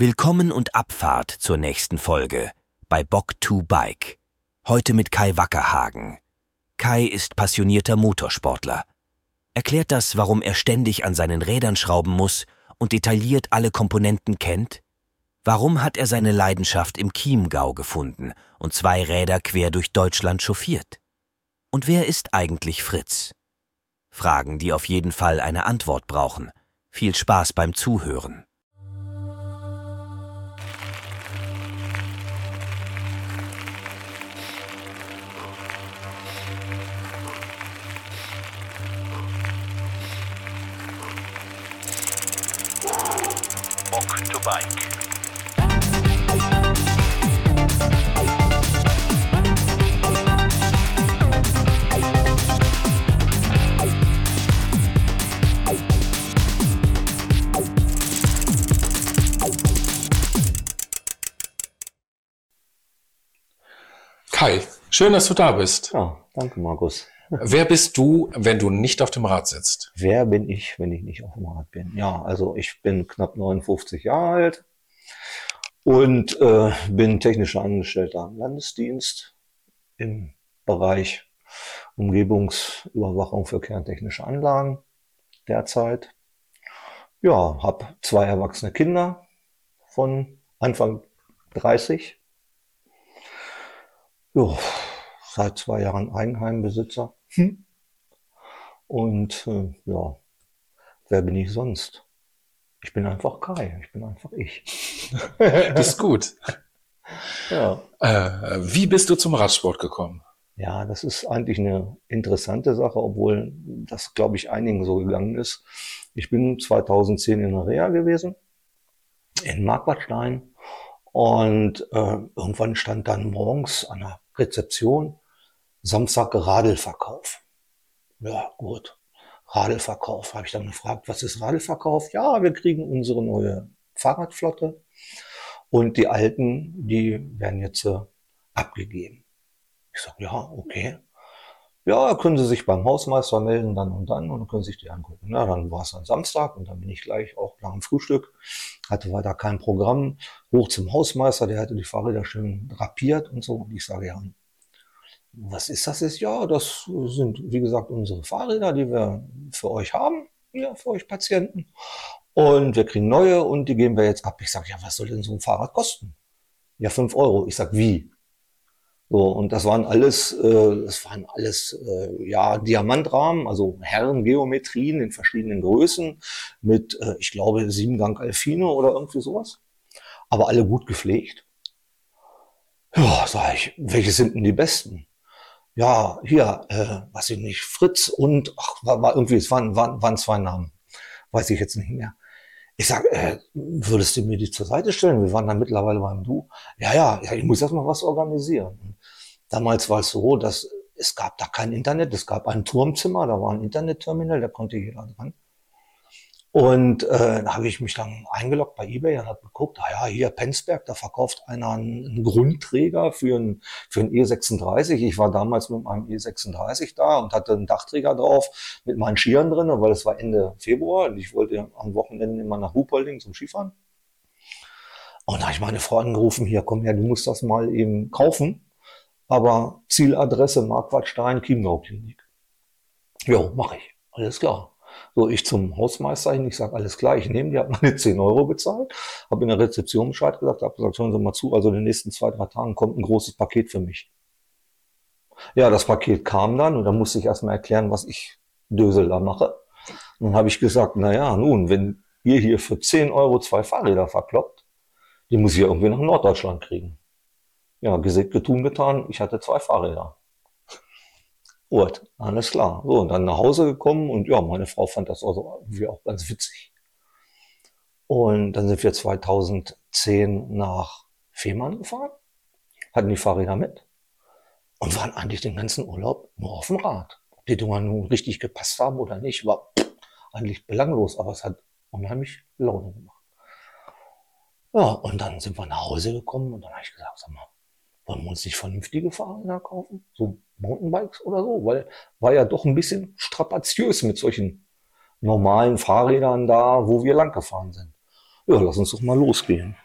Willkommen und Abfahrt zur nächsten Folge bei Bock 2 Bike. Heute mit Kai Wackerhagen. Kai ist passionierter Motorsportler. Erklärt das, warum er ständig an seinen Rädern schrauben muss und detailliert alle Komponenten kennt? Warum hat er seine Leidenschaft im Chiemgau gefunden und zwei Räder quer durch Deutschland chauffiert? Und wer ist eigentlich Fritz? Fragen, die auf jeden Fall eine Antwort brauchen. Viel Spaß beim Zuhören. To Bike. Kai, schön, dass du da bist. Ja, danke, Markus. Wer bist du, wenn du nicht auf dem Rad sitzt? Wer bin ich, wenn ich nicht auf dem Rad bin? Ja, also ich bin knapp 59 Jahre alt und äh, bin technischer Angestellter am Landesdienst im Bereich Umgebungsüberwachung für kerntechnische Anlagen derzeit. Ja, habe zwei erwachsene Kinder von Anfang 30. Ja, seit zwei Jahren Eigenheimbesitzer. Hm. Und äh, ja, wer bin ich sonst? Ich bin einfach Kai, ich bin einfach ich. Das ist gut. Ja. Äh, wie bist du zum Radsport gekommen? ja, das ist eigentlich eine interessante Sache, obwohl das, glaube ich, einigen so gegangen ist. Ich bin 2010 in der Reha gewesen, in Marquardstein. Und äh, irgendwann stand dann morgens an der Rezeption Samstag Radelverkauf. Ja, gut. Radelverkauf. Habe ich dann gefragt, was ist Radelverkauf? Ja, wir kriegen unsere neue Fahrradflotte und die alten, die werden jetzt äh, abgegeben. Ich sage, ja, okay. Ja, können Sie sich beim Hausmeister melden, dann und dann, und können Sie sich die angucken. Ja, dann war es dann Samstag und dann bin ich gleich auch nach dem Frühstück, hatte weiter kein Programm, hoch zum Hausmeister, der hatte die Fahrräder schön drapiert und so. Und ich sage, ja, was ist das jetzt? Ja, das sind, wie gesagt, unsere Fahrräder, die wir für euch haben, hier für euch Patienten. Und wir kriegen neue und die geben wir jetzt ab. Ich sage, ja, was soll denn so ein Fahrrad kosten? Ja, fünf Euro. Ich sag, wie? So, und das waren alles, äh, das waren alles äh, ja Diamantrahmen, also Herrengeometrien in verschiedenen Größen mit, äh, ich glaube, Siebengang Alfino oder irgendwie sowas. Aber alle gut gepflegt. Ja, sag ich, welche sind denn die besten? Ja, hier, äh, weiß ich nicht, Fritz und, ach, war, war irgendwie, es waren, waren, waren zwei Namen. Weiß ich jetzt nicht mehr. Ich sag, äh, würdest du mir die zur Seite stellen? Wir waren dann mittlerweile beim Du. Ja, ja, ja, ich muss erst mal was organisieren. Damals war es so, dass es gab da kein Internet, es gab ein Turmzimmer, da war ein Internetterminal, da konnte jeder dran. Und äh, da habe ich mich dann eingeloggt bei eBay und habe geguckt, ah ja, hier Penzberg, da verkauft einer einen, Grundträger für einen, für einen E36. Ich war damals mit meinem E36 da und hatte einen Dachträger drauf mit meinen Skiern drin, weil es war Ende Februar und ich wollte am Wochenende immer nach Ruhpolding zum Skifahren. Und da habe ich meine Frau angerufen, hier komm her, du musst das mal eben kaufen. Aber Zieladresse Marquardstein, Chiemgau-Klinik. Jo, mache ich. Alles klar. So, ich zum Hausmeister hin, ich sage, alles klar, ich nehme, die hat meine 10 Euro bezahlt, habe in der Rezeption Bescheid gesagt, habe gesagt, hören Sie mal zu, also in den nächsten zwei, drei Tagen kommt ein großes Paket für mich. Ja, das Paket kam dann und dann musste ich erstmal erklären, was ich Dösel da mache. Dann habe ich gesagt, na ja, nun, wenn ihr hier für 10 Euro zwei Fahrräder verkloppt, die muss ich ja irgendwie nach Norddeutschland kriegen. Ja, gesät, getun, getan, ich hatte zwei Fahrräder. Gut, alles klar. So, und dann nach Hause gekommen und ja, meine Frau fand das also irgendwie auch ganz witzig. Und dann sind wir 2010 nach Fehmarn gefahren, hatten die Fahrräder mit und waren eigentlich den ganzen Urlaub nur auf dem Rad. Ob die Dinger nun richtig gepasst haben oder nicht, war eigentlich belanglos, aber es hat unheimlich Laune gemacht. Ja, und dann sind wir nach Hause gekommen und dann habe ich gesagt, sag mal, wollen wir uns nicht vernünftige Fahrräder kaufen? So Mountainbikes oder so? Weil war ja doch ein bisschen strapaziös mit solchen normalen Fahrrädern da, wo wir lang gefahren sind. Ja, lass uns doch mal losgehen.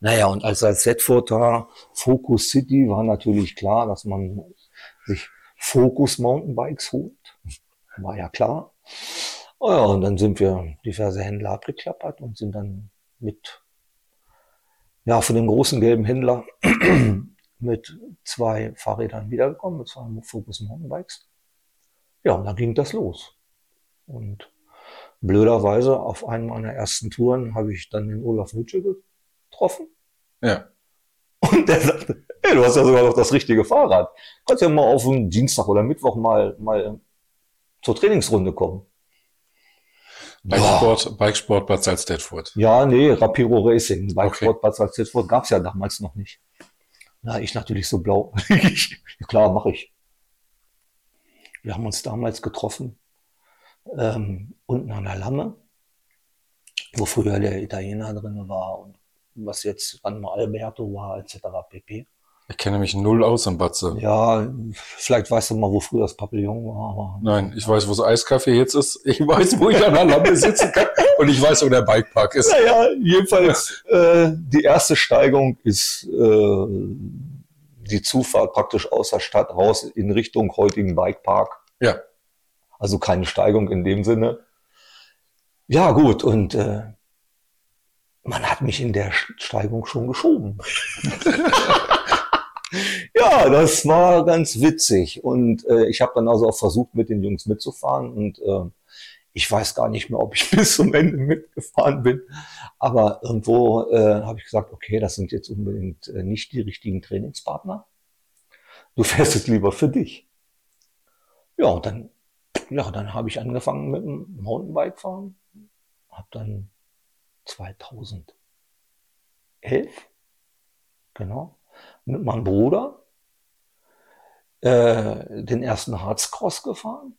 Naja, und als als Setford da Focus City war natürlich klar, dass man sich Focus Mountainbikes holt. War ja klar. Oh ja, und dann sind wir diverse Händler abgeklappert und sind dann mit, ja, von dem großen gelben Händler mit zwei Fahrrädern wiedergekommen, mit zwei Focus Mountainbikes. Ja, und dann ging das los. Und blöderweise auf einem meiner ersten Touren habe ich dann den Olaf Nütsche getroffen. Ja. Und der sagte, hey, du hast ja sogar noch das richtige Fahrrad. Kannst ja mal auf einen Dienstag oder Mittwoch mal, mal zur Trainingsrunde kommen. Bikesport, Bikesport Bad Salzdetfurt. Ja, nee, Rapiro Racing. Bike Okay. Bad Salzdetfurt gab's ja damals noch nicht. Na, ich natürlich so blau. klar, mache ich. Wir haben uns damals getroffen, ähm, unten an der Lamme, wo früher der Italiener drin war und was jetzt an Alberto war, etc. pp. Ich kenne mich null aus am Batze. Ja, vielleicht weißt du mal, wo früher das Pavillon war, Nein, ich weiß, wo das Eiskaffee jetzt ist. Ich weiß, wo ich an der Lampe sitzen kann. Und ich weiß, wo der Bikepark ist. Naja, jedenfalls, äh, die erste Steigung ist äh, die Zufahrt praktisch aus der Stadt raus in Richtung heutigen Bikepark. Ja. Also keine Steigung in dem Sinne. Ja, gut, und äh, man hat mich in der Steigung schon geschoben. ja, das war ganz witzig. Und äh, ich habe dann also auch versucht, mit den Jungs mitzufahren. Und äh, ich weiß gar nicht mehr, ob ich bis zum Ende mitgefahren bin. Aber irgendwo äh, habe ich gesagt, okay, das sind jetzt unbedingt äh, nicht die richtigen Trainingspartner. Du fährst jetzt lieber für dich. Ja, und dann, ja, dann habe ich angefangen mit dem Mountainbike fahren. Hab dann 2011, genau, mit meinem Bruder äh, den ersten Harzcross gefahren.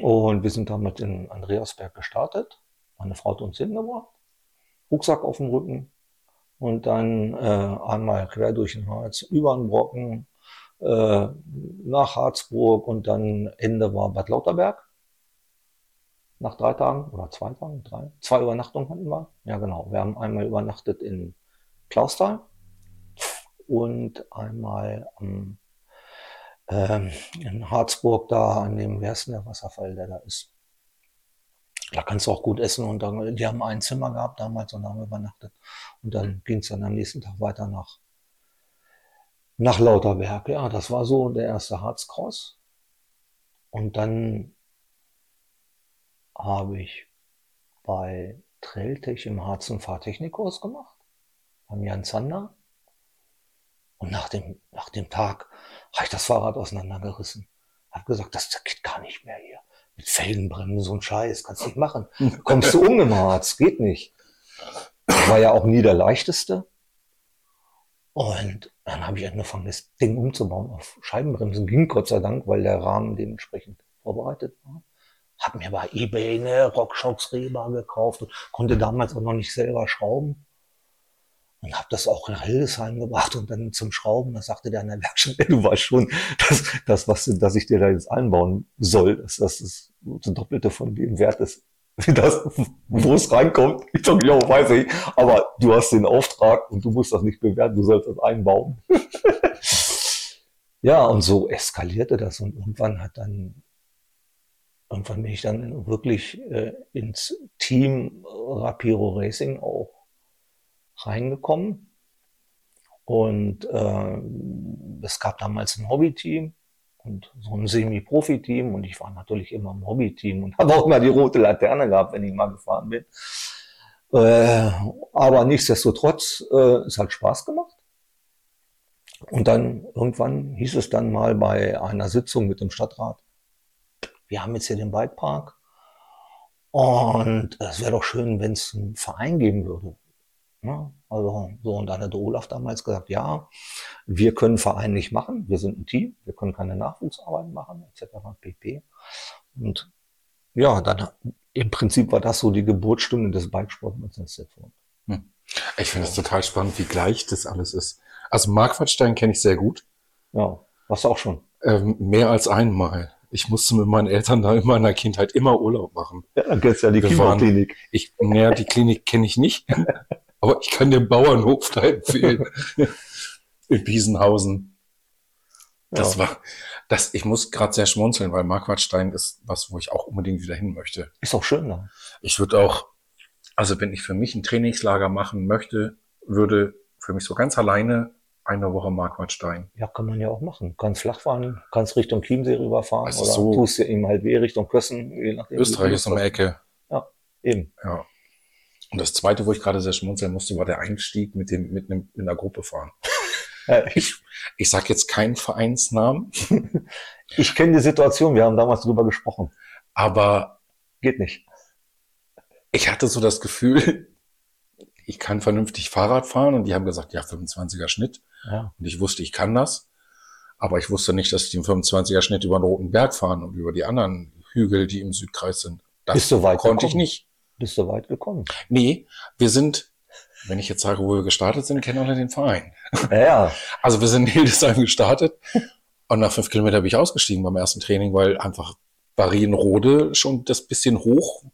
Und wir sind damit in Andreasberg gestartet. Meine Frau hat uns hingebracht. Rucksack auf dem Rücken. Und dann äh, einmal quer durch den Harz, über den Brocken, äh, nach Harzburg und dann Ende war Bad Lauterberg. Nach drei Tagen oder zwei Tagen, drei, zwei Übernachtungen hatten wir. Ja, genau. Wir haben einmal übernachtet in Klausthal und einmal am ähm, in Harzburg da an dem, wer der Wasserfall, der da ist? Da kannst du auch gut essen und dann, die haben ein Zimmer gehabt damals und haben übernachtet. Und dann ging es dann am nächsten Tag weiter nach, nach Lauterberg. Ja, das war so der erste Harzcross. Und dann habe ich bei Trailtech im Harz einen Fahrtechnikkurs gemacht. Beim Jan Zander. Und nach dem, nach dem Tag habe ich das Fahrrad auseinandergerissen. Habe gesagt, das geht gar nicht mehr hier. Mit Felgenbremsen, so ein Scheiß, kannst nicht machen. Kommst du um im Harz, geht nicht. War ja auch nie der leichteste. Und dann habe ich angefangen, das Ding umzubauen auf Scheibenbremsen. Ging Gott sei Dank, weil der Rahmen dementsprechend vorbereitet war. Hab mir bei Ebay eine Rockshox Reba gekauft und konnte damals auch noch nicht selber schrauben. Und habe das auch nach Hildesheim gebracht und dann zum Schrauben, da sagte der an der Werkstatt, "Ja, du weißt schon, dass das, was dass ich dir da jetzt einbauen soll, dass das das Doppelte von dem Wert ist, wie das, wo es reinkommt. Ich sag, ja, weiß ich, aber du hast den Auftrag und du musst das nicht bewerten, du sollst das einbauen. ja, und so eskalierte das und irgendwann hat dann, irgendwann bin ich dann wirklich äh, ins Team Rapiro Racing auch reingekommen. Und äh, es gab damals ein Hobbyteam und so ein Semi-Profi-Team und ich war natürlich immer im Hobbyteam und habe auch immer die rote Laterne gehabt, wenn ich mal gefahren bin. Äh, aber nichtsdestotrotz, äh, es hat Spaß gemacht. Und dann irgendwann hieß es dann mal bei einer Sitzung mit dem Stadtrat, wir haben jetzt hier den Bikepark und es wäre doch schön, wenn es einen Verein geben würde. Ja, also so, und dann hat Olaf damals gesagt, ja, wir können Verein nicht machen, wir sind ein Team, wir können keine Nachwuchsarbeit machen, etc. pp. Und ja, dann im Prinzip war das so die Geburtsstunde des Bikesports mit Setford. Ich finde es total spannend, wie gleich das alles ist. Also Marquardstein kenne ich sehr gut. Ja, was auch schon. Ähm, mehr als einmal. Ich musste mit meinen Eltern da in meiner Kindheit immer Urlaub machen. Ja, dann kennst du ja die Klimaklinik. Ich, naja, die Klinik kenne ich nicht. Aber ich kann den Bauernhof da empfehlen. In Biesenhausen. Das Ja. war, das, ich muss gerade sehr schmunzeln, weil Marquardstein ist was, wo ich auch unbedingt wieder hin möchte. Ist auch schön da. Ich würde auch, also wenn ich für mich ein Trainingslager machen möchte, würde für mich so ganz alleine eine Woche Marquardstein. Ja, kann man ja auch machen. Kannst flach fahren, kannst Richtung Chiemsee rüberfahren Also oder so- tust dir eben halt weh Richtung Kössen, je nachdem. Österreich ist um die Ecke. hast. Eben. Ja. Und das zweite, wo ich gerade sehr schmunzeln musste, war der Einstieg mit dem, mit einem, mit einer Gruppe fahren. Ich, ich sag jetzt keinen Vereinsnamen, Ich kenne die Situation, wir haben damals drüber gesprochen. aber Geht nicht. ich hatte so das Gefühl, ich kann vernünftig Fahrrad fahren und die haben gesagt, ja, 25er Schnitt. Ja. Und ich wusste, ich kann das. Aber ich wusste nicht, dass ich den 25er Schnitt über den Roten Berg fahren und über die anderen Hügel, die im Südkreis sind. Das weit konnte ich nicht. Bist du weit gekommen? Nee, wir sind, wenn ich jetzt sage, wo wir gestartet sind, kennen alle den Verein. Ja, ja. Also wir sind in Hildesheim gestartet und nach fünf Kilometern bin ich ausgestiegen beim ersten Training, weil einfach Marienrode schon das bisschen hoch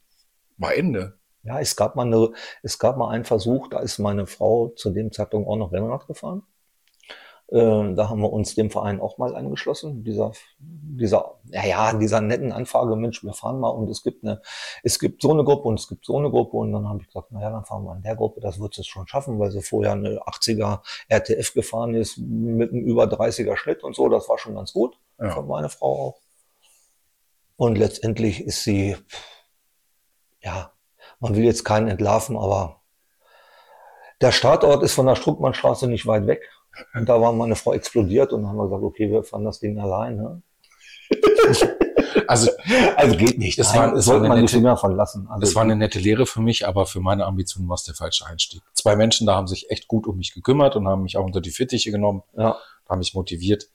war Ende. Ja, es gab mal eine, es gab mal einen Versuch, da ist meine Frau zu dem Zeitpunkt auch noch Rennrad gefahren. Äh, da haben wir uns dem Verein auch mal angeschlossen. Dieser, dieser, ja, ja, dieser netten Anfrage, Mensch, wir fahren mal und es gibt eine, es gibt so eine Gruppe und es gibt so eine Gruppe und dann habe ich gesagt, na ja, dann fahren wir in der Gruppe, das wird es schon schaffen, weil sie vorher eine 80er RTF gefahren ist mit einem über 30er Schnitt und so, das war schon ganz gut Ja. von meiner Frau auch. Und letztendlich ist sie, ja, man will jetzt keinen entlarven, aber der Startort ist von der Struckmannstraße nicht weit weg. Und da war meine Frau explodiert und dann haben wir gesagt, okay, wir fahren das Ding allein. Ne? Also Also geht nicht. Es Nein, war- es sollte war man eine die nette- Finger von lassen. Also das war eine nette Lehre für mich, aber für meine Ambitionen war es der falsche Einstieg. Zwei Menschen da haben sich echt gut um mich gekümmert und haben mich auch unter die Fittiche genommen, ja, haben mich motiviert.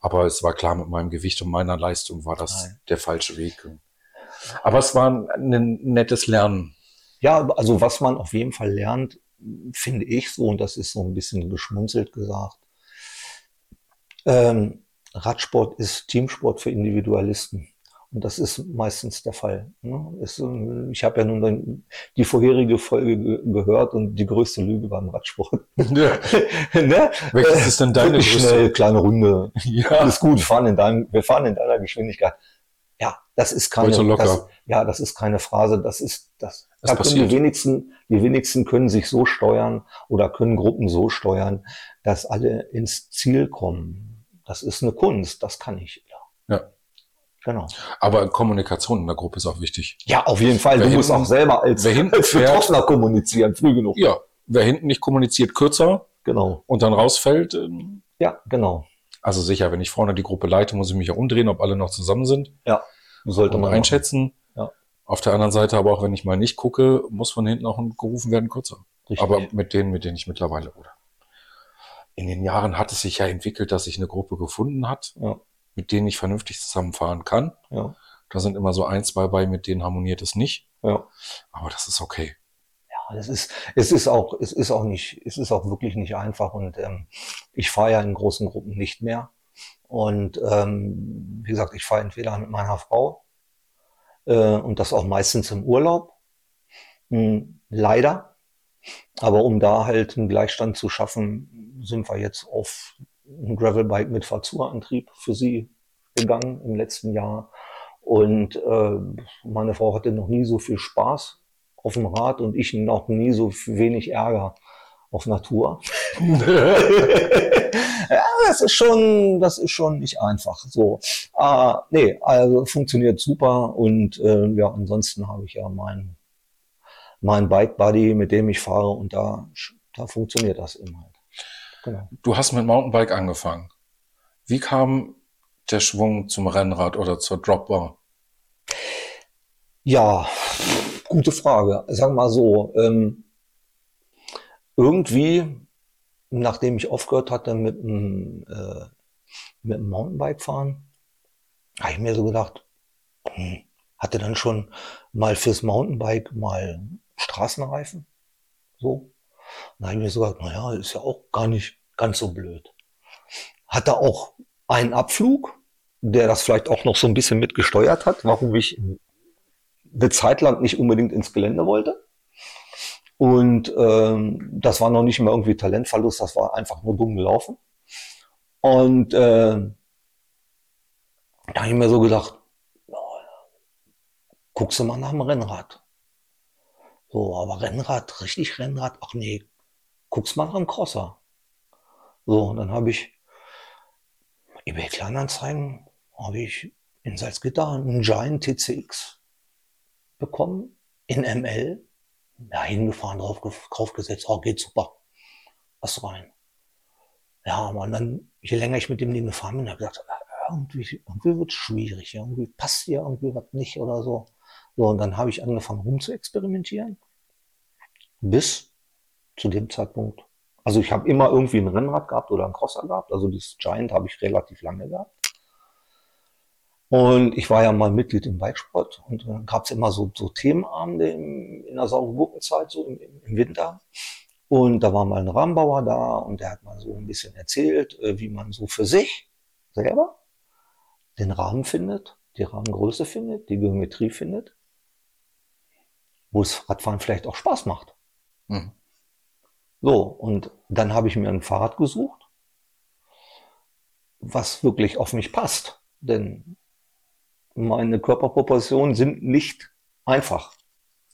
Aber es war klar, mit meinem Gewicht und meiner Leistung war das Nein. der falsche Weg. Aber es war ein, ein nettes Lernen. ja, also was man auf jeden Fall lernt, finde ich so, und das ist so ein bisschen geschmunzelt gesagt, ähm, Radsport ist Teamsport für Individualisten. Und das ist meistens der Fall. Ne? Ähm, ich habe ja nun die vorherige Folge ge gehört und die größte Lüge beim Radsport. ne? Welches ist denn deine Wirklich größte? schnell, kleine Runde. Ja, Alles gut, wir fahren in deinem, wir fahren in deiner Geschwindigkeit. Ja, das ist keine. Das, ja, das ist keine Phrase, das ist, Das da können passiert. die wenigsten, die wenigsten können sich so steuern oder können Gruppen so steuern, dass alle ins Ziel kommen. Das ist eine Kunst, das kann ich. Ja. Ja. Genau. aber Kommunikation in der Gruppe ist auch wichtig. Ja, auf jeden Fall. Wer du musst hinten- auch selber als, wer hinten als Betroffener kommunizieren, früh genug. Ja, wer hinten nicht kommuniziert, kürzer Genau. und dann rausfällt. ähm, Ja, genau. Also sicher, wenn ich vorne die Gruppe leite, muss ich mich ja umdrehen, ob alle noch zusammen sind. Sollte und man einschätzen. Ja. Auf der anderen Seite aber auch, wenn ich mal nicht gucke, muss von hinten auch gerufen werden, kürzer. Richtig. Aber mit denen, mit denen ich mittlerweile oder in den Jahren hat es sich ja entwickelt, dass sich eine Gruppe gefunden hat, Ja. mit denen ich vernünftig zusammenfahren kann. ja, Da sind immer so ein, zwei bei, mit denen harmoniert es nicht. ja. Aber das ist okay. Ja, es ist, es ist auch, es ist auch nicht, es ist auch wirklich nicht einfach und ähm, ich fahre ja in großen Gruppen nicht mehr. Und ähm, wie gesagt, ich fahre entweder mit meiner Frau und das auch meistens im Urlaub. Hm, leider. Aber um da halt einen Gleichstand zu schaffen, sind wir jetzt auf ein Gravelbike mit Fahrzeugantrieb für sie gegangen im letzten Jahr. Und äh, meine Frau hatte noch nie so viel Spaß auf dem Rad und ich noch nie so wenig Ärger auf Natur. ja, das ist schon, das ist schon nicht einfach. So, ah, nee, also funktioniert super und äh, ja, ansonsten habe ich ja mein mein Bike Buddy, mit dem ich fahre und da da funktioniert das eben halt. Genau. Du hast mit Mountainbike angefangen. Wie kam der Schwung zum Rennrad oder zur Dropbar? Ja, gute Frage. Sagen wir mal so, ähm, irgendwie, nachdem ich aufgehört hatte mit dem, äh, mit dem Mountainbike fahren, habe ich mir so gedacht, hm, hatte dann schon mal fürs Mountainbike mal Straßenreifen. So. Dann habe ich mir so gedacht, naja, ist ja auch gar nicht ganz so blöd. Hatte auch einen Abflug, der das vielleicht auch noch so ein bisschen mitgesteuert hat, warum ich eine Zeit lang nicht unbedingt ins Gelände wollte. Und ähm, das war noch nicht mal irgendwie Talentverlust, das war einfach nur dumm gelaufen. Und äh, da habe ich mir so gedacht, guckst du mal nach dem Rennrad. So, aber Rennrad, richtig Rennrad, ach nee, guckst mal nach dem Crosser. So, und dann habe ich eBay Kleinanzeigen, habe ich in Salzgitter einen Giant TCX bekommen, in ML, da hingefahren, drauf, draufgesetzt, oh, geht super, was rein. Ja, aber dann, je länger ich mit dem Ding gefahren bin, habe ich gedacht, irgendwie, irgendwie wird es schwierig, irgendwie passt hier irgendwie was nicht oder so. So, und dann habe ich angefangen rum zu experimentieren. Bis zu dem Zeitpunkt. Also ich habe immer irgendwie ein Rennrad gehabt oder ein Crosser gehabt. Also das Giant habe ich relativ lange gehabt. Und ich war ja mal Mitglied im Bikesport und dann gab es immer so, so Themenabende im, in der sauren Gurkenzeit, so im, im Winter. Und da war mal ein Rahmenbauer da und der hat mal so ein bisschen erzählt, äh, wie man so für sich selber den Rahmen findet, die Rahmengröße findet, die Geometrie findet wo es Radfahren vielleicht auch Spaß macht. Mhm. So, und dann habe ich mir ein Fahrrad gesucht, was wirklich auf mich passt. Denn meine Körperproportionen sind nicht einfach.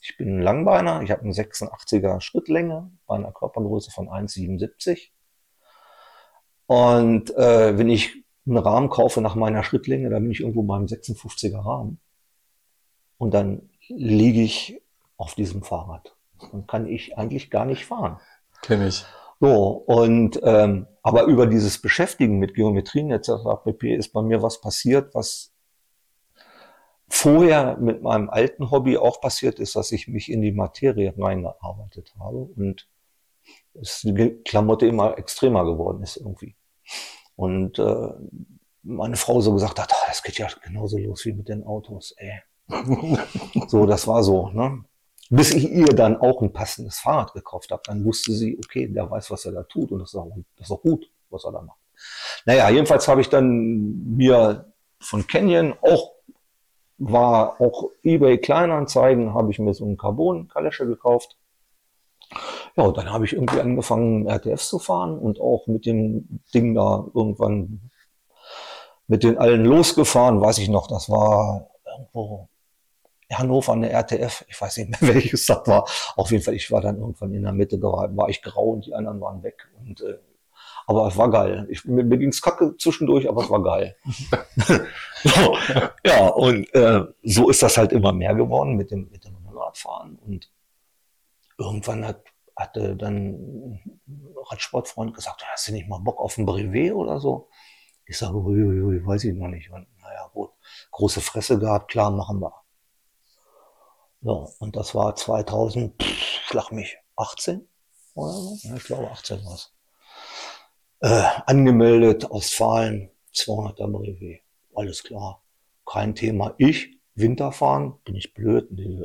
Ich bin ein Langbeiner, ich habe eine 86er Schrittlänge bei einer Körpergröße von 1,77. Und äh, wenn ich einen Rahmen kaufe nach meiner Schrittlänge, dann bin ich irgendwo beim 56er Rahmen. Und dann liege ich auf diesem Fahrrad. Dann kann ich eigentlich gar nicht fahren. Kenne ich. So, und ähm, aber über dieses Beschäftigen mit Geometrien etc. pp. ist bei mir was passiert, was vorher mit meinem alten Hobby auch passiert ist, dass ich mich in die Materie reingearbeitet habe und es die Klamotte immer extremer geworden ist irgendwie. Und äh, meine Frau so gesagt hat, ah, das geht ja genauso los wie mit den Autos, ey. so, das war so, ne? bis ich ihr dann auch ein passendes Fahrrad gekauft habe. Dann wusste sie, okay, der weiß, was er da tut und das ist auch, das ist auch gut, was er da macht. Naja, jedenfalls habe ich dann mir von Canyon auch war auch eBay Kleinanzeigen, habe ich mir so einen Carbon-Kalesche gekauft. Ja, und dann habe ich irgendwie angefangen, RTFs zu fahren und auch mit dem Ding da irgendwann mit den allen losgefahren, weiß ich noch, das war irgendwo Hannover eine RTF, ich weiß nicht mehr welches das war. Auf jeden Fall, ich war dann irgendwann in der Mitte, da war, war ich grau und die anderen waren weg. Und, äh, aber es war geil. Ich, mir, mir ging's kacke zwischendurch, aber es war geil. so, ja, und äh, so ist das halt immer mehr geworden mit dem, mit dem Radfahren. Und irgendwann hat, hatte dann ein Radsportfreund gesagt, hast du nicht mal Bock auf ein Brevet oder so? Ich sage, ui, ui, ui, weiß ich noch nicht. Und naja, gut, große Fresse gehabt, klar, machen wir. So, und das war 2000, schlag mich, 18 oder so? Ja, ich glaube 18 war es. Äh, angemeldet, Ostfalen, 200er Brevet. Alles klar. Kein Thema. Ich, Winterfahren, bin ich blöd. Nee,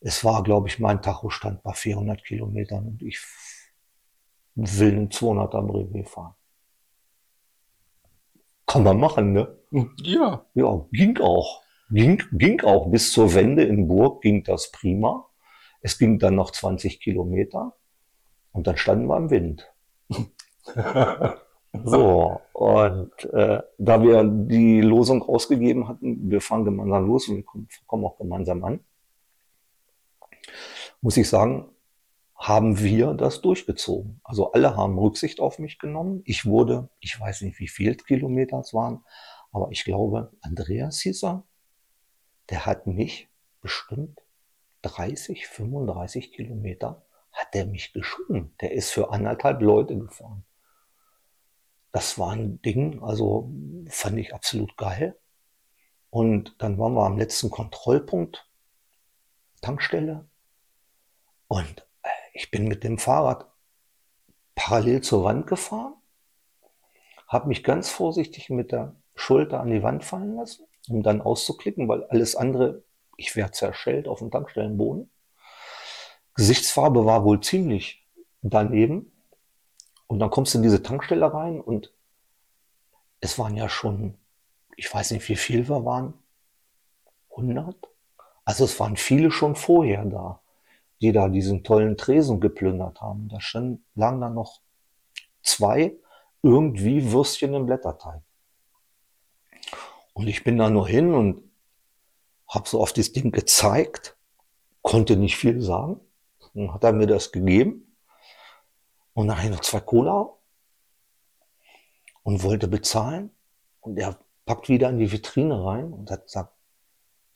es war, glaube ich, mein Tachostand bei 400 Kilometern und ich will einen 200er Brevet fahren. Kann man machen, ne? Ja. Ja, ging auch. Ging, ging auch bis zur Wende in Burg, ging das prima. Es ging dann noch 20 Kilometer und dann standen wir im Wind. so, und äh, da wir die Losung ausgegeben hatten, wir fahren gemeinsam los und kommen auch gemeinsam an, muss ich sagen, haben wir das durchgezogen. Also alle haben Rücksicht auf mich genommen. Ich wurde, ich weiß nicht, wie viel Kilometer es waren, aber ich glaube, Andreas hieß er, der hat mich bestimmt 30, 35 Kilometer hat der mich geschoben. Der ist für anderthalb Leute gefahren. Das war ein Ding, also fand ich absolut geil. Und dann waren wir am letzten Kontrollpunkt, Tankstelle. Und äh, ich bin mit dem Fahrrad parallel zur Wand gefahren, habe mich ganz vorsichtig mit der Schulter an die Wand fallen lassen um dann auszuklicken, weil alles andere, ich wäre zerschellt auf dem Tankstellenboden. Gesichtsfarbe war wohl ziemlich daneben. Und dann kommst du in diese Tankstelle rein und es waren ja schon, ich weiß nicht, wie viel wir waren. 100? Also es waren viele schon vorher da. die da diesen tollen Tresen geplündert haben. Da standen, lagen dann noch zwei irgendwie Würstchen im Blätterteig. Und ich bin da nur hin und habe so auf das Ding gezeigt, konnte nicht viel sagen. Dann hat er mir das gegeben. Und ich noch zwei Cola und wollte bezahlen. Und er packt wieder in die Vitrine rein und hat gesagt,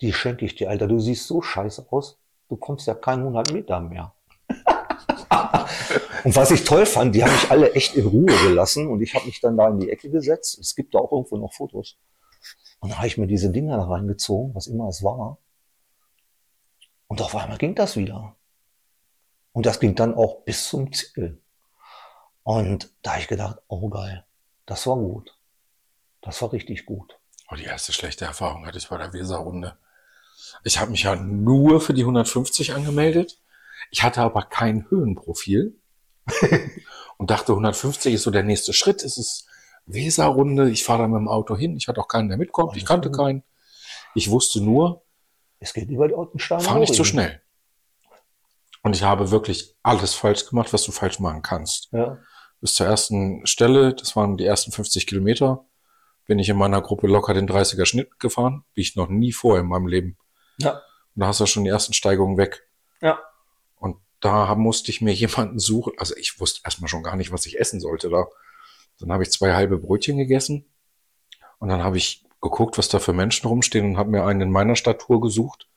die schenke ich dir, Alter, du siehst so scheiße aus, du kommst ja keinen 100 Meter mehr. und was ich toll fand, die haben mich alle echt in Ruhe gelassen und ich habe mich dann da in die Ecke gesetzt. Es gibt da auch irgendwo noch Fotos. Und dann habe ich mir diese Dinger da reingezogen, was immer es war. Und auf einmal ging das wieder. Und das ging dann auch bis zum Ziel. Und da habe ich gedacht, oh geil, das war gut. Das war richtig gut. Oh, die erste schlechte Erfahrung hatte ich bei der Weserrunde. Ich habe mich ja nur für die 150 angemeldet. Ich hatte aber kein Höhenprofil und dachte, 150 ist so der nächste Schritt. Es ist Weserrunde. Ich fahre da mit dem Auto hin. Ich hatte auch keinen, der mitkommt. Ich kannte keinen. Ich wusste nur, Es geht über die Altensteine. fahr nicht zu eben. schnell. Und ich habe wirklich alles falsch gemacht, was du falsch machen kannst. Ja. Bis zur ersten Stelle, das waren die ersten 50 Kilometer, bin ich in meiner Gruppe locker den 30er Schnitt gefahren, wie ich noch nie vorher in meinem Leben. Ja. Und da hast du schon die ersten Steigungen weg. Ja. Und da musste ich mir jemanden suchen. Also ich wusste erstmal schon gar nicht, was ich essen sollte da. Dann habe ich zwei halbe Brötchen gegessen. Und dann habe ich geguckt, was da für Menschen rumstehen und habe mir einen in meiner Statur gesucht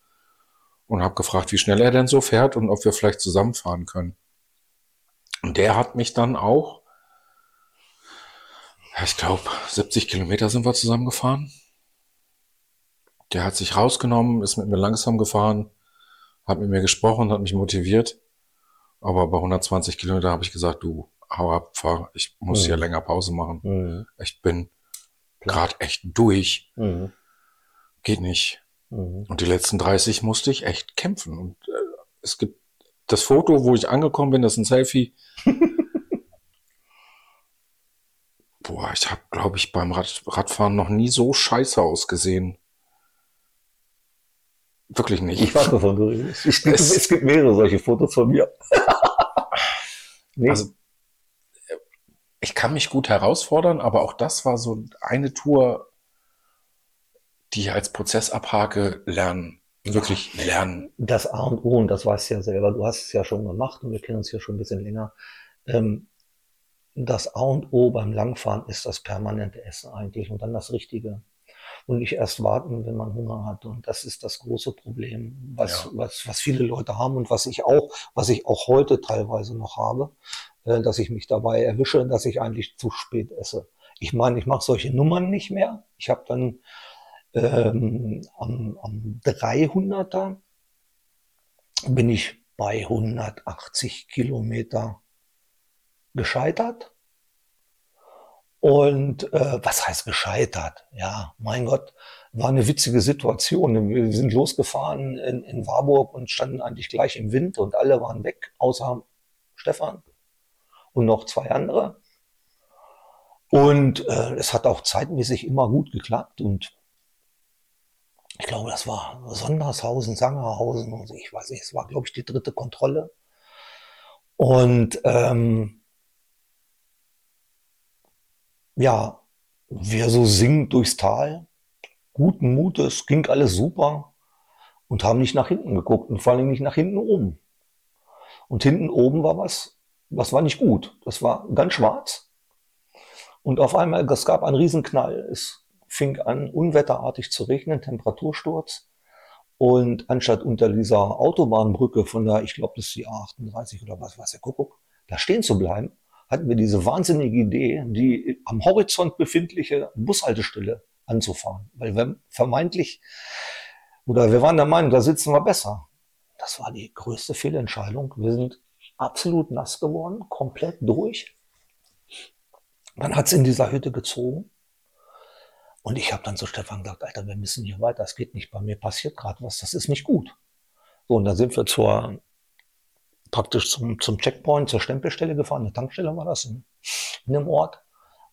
und habe gefragt, wie schnell er denn so fährt und ob wir vielleicht zusammenfahren können. Und der hat mich dann auch, ich glaube, 70 Kilometer sind wir zusammengefahren. Der hat sich rausgenommen, ist mit mir langsam gefahren, hat mit mir gesprochen, hat mich motiviert. Aber bei 120 Kilometer habe ich gesagt, du, hau ab, fahr, ich muss Mhm. hier länger Pause machen. Mhm. Ich bin gerade echt durch. Mhm. Geht nicht. Mhm. Und die letzten 30 musste ich echt kämpfen. Und äh, es gibt das Foto, wo ich angekommen bin, das ist ein Selfie. Boah, ich habe, glaube ich, beim Rad Radfahren noch nie so scheiße ausgesehen. Wirklich nicht. Ich weiß, wovon du redest. Es gibt, Es- es gibt mehrere solche Fotos von mir. nee, Also, ich kann mich gut herausfordern, aber auch das war so eine Tour, die ich als Prozess abhake, lernen. Wirklich lernen. das A und O, und das weißt du ja selber, du hast es ja schon gemacht und wir kennen uns ja schon ein bisschen länger. Ähm, das A und O beim Langfahren ist das permanente Essen eigentlich und dann das Richtige. Und nicht erst warten, wenn man Hunger hat. Und das ist das große Problem, was, Ja. was, was viele Leute haben und was ich auch, was ich auch heute teilweise noch habe, äh, dass ich mich dabei erwische, dass ich eigentlich zu spät esse. Ich meine, ich mache solche Nummern nicht mehr. Ich habe dann ähm, am, am 300er bin ich bei 180 Kilometer gescheitert. Und äh, was heißt gescheitert? Ja, mein Gott, war eine witzige Situation. Wir sind losgefahren in, in Warburg und standen eigentlich gleich im Wind und alle waren weg, außer Stefan und noch zwei andere. Und äh, es hat auch zeitmäßig immer gut geklappt und ich glaube, das war Sondershausen, Sangerhausen und ich weiß nicht, es war, glaube ich, die dritte Kontrolle. Und ähm, ja, wir so singend durchs Tal, guten Mutes, ging alles super und haben nicht nach hinten geguckt und vor allem nicht nach hinten oben. Und hinten oben war was, was war nicht gut. Das war ganz schwarz. Und auf einmal, es gab einen Riesenknall. Es fing an, unwetterartig zu regnen, Temperatursturz. Und anstatt unter dieser Autobahnbrücke von der, ich glaube, das ist die A38 oder was weiß der Kuckuck, da stehen zu bleiben, hatten wir diese wahnsinnige Idee, die am Horizont befindliche Bushaltestelle anzufahren. Weil wir vermeintlich, oder wir waren der Meinung, da sitzen wir besser. Das war die größte Fehlentscheidung. Wir sind absolut nass geworden, komplett durch. Dann hat's in dieser Hütte gezogen. Und ich habe dann zu Stefan gesagt, Alter, wir müssen hier weiter, es geht nicht, bei mir passiert gerade was, das ist nicht gut. So, und dann sind wir zur, praktisch zum, zum Checkpoint, zur Stempelstelle gefahren, eine Tankstelle war das in, in einem Ort.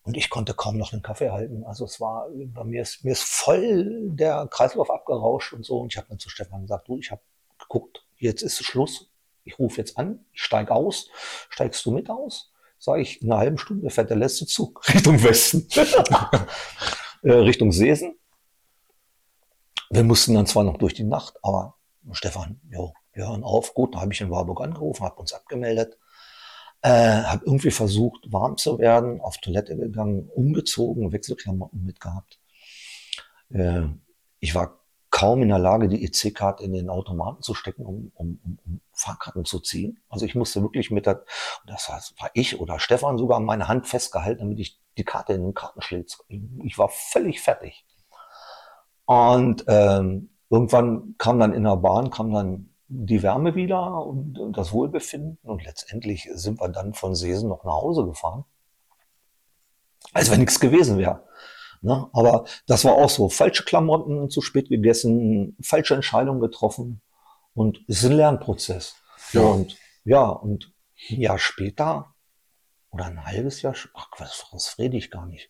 Und ich konnte kaum noch einen Kaffee halten. Also es war, bei mir ist, mir ist voll der Kreislauf abgerauscht und so. Und ich habe dann zu Stefan gesagt, du, ich habe geguckt, jetzt ist Schluss. ich rufe jetzt an, ich steige aus, steigst du mit aus? Sage ich, in einer halben Stunde fährt der letzte Zug Richtung Westen, äh, Richtung Seesen. Wir mussten dann zwar noch durch die Nacht, aber Stefan, jo, wir hören auf. Gut, da habe ich in Warburg angerufen, habe uns abgemeldet, äh, habe irgendwie versucht, warm zu werden, auf Toilette gegangen, umgezogen, Wechselklamotten mitgehabt. Äh, ich war kaum in der Lage, die EC-Karte in den Automaten zu stecken, um, um, um, Fahrkarten zu ziehen. Also ich musste wirklich mit der, das war ich oder Stefan sogar meine Hand festgehalten, damit ich die Karte in den Kartenschild, ich war völlig fertig. Und ähm, irgendwann kam dann in der Bahn, kam dann die Wärme wieder und, und das Wohlbefinden und letztendlich sind wir dann von Seesen noch nach Hause gefahren. Als wenn nichts gewesen wäre. Ne? Aber das war auch so. Falsche Klamotten, zu spät gegessen, falsche Entscheidungen getroffen. Und es ist ein Lernprozess. Ja. Und ja, und ein Jahr später oder ein halbes Jahr, ach, was, was rede ich gar nicht.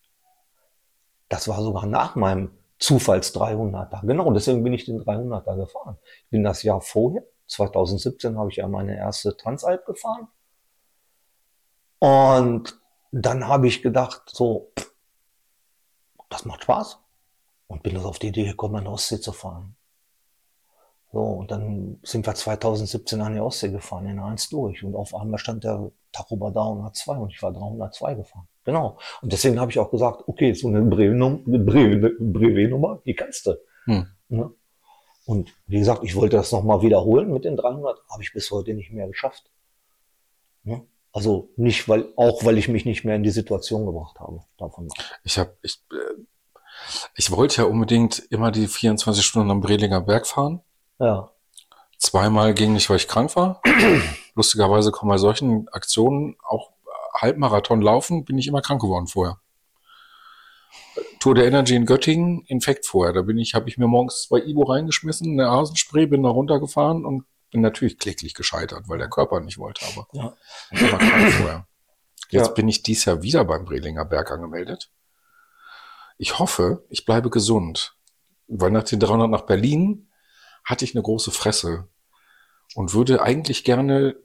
Das war sogar nach meinem Zufalls 300er. Genau, deswegen bin ich den 300er gefahren. Ich bin das Jahr vorher, 2017, habe ich ja meine erste Transalp gefahren. Und dann habe ich gedacht, so, das macht Spaß. Und bin auf die Idee gekommen, an der Ostsee zu fahren. So, und dann sind wir 2017 an die Ostsee gefahren, in 1 durch. Und auf einmal stand der Tachoba 302 und ich war 302 gefahren. Genau. Und deswegen habe ich auch gesagt, okay, so eine Brevet-Nummer, die kannst du. Hm. Ne? Und wie gesagt, ich wollte das nochmal wiederholen mit den 300, habe ich bis heute nicht mehr geschafft. Ne? Also nicht, weil, auch weil ich mich nicht mehr in die Situation gebracht habe. Davon. Ich habe, ich, äh, ich wollte ja unbedingt immer die 24 Stunden am Brelinger Berg fahren. Ja. Zweimal ging nicht, weil ich krank war. Lustigerweise kommen bei solchen Aktionen auch Halbmarathon laufen, bin ich immer krank geworden vorher. Tour der Energy in Göttingen, Infekt vorher. Da bin ich, habe ich mir morgens zwei Ibo reingeschmissen, eine Hasenspray, bin da runtergefahren und bin natürlich kläglich gescheitert, weil der Körper nicht wollte, aber ja. ich war krank vorher. Jetzt ja. bin ich dies Jahr wieder beim Brelinger Berg angemeldet. Ich hoffe, ich bleibe gesund, weil nach den 300 nach Berlin hatte ich eine große Fresse und würde eigentlich gerne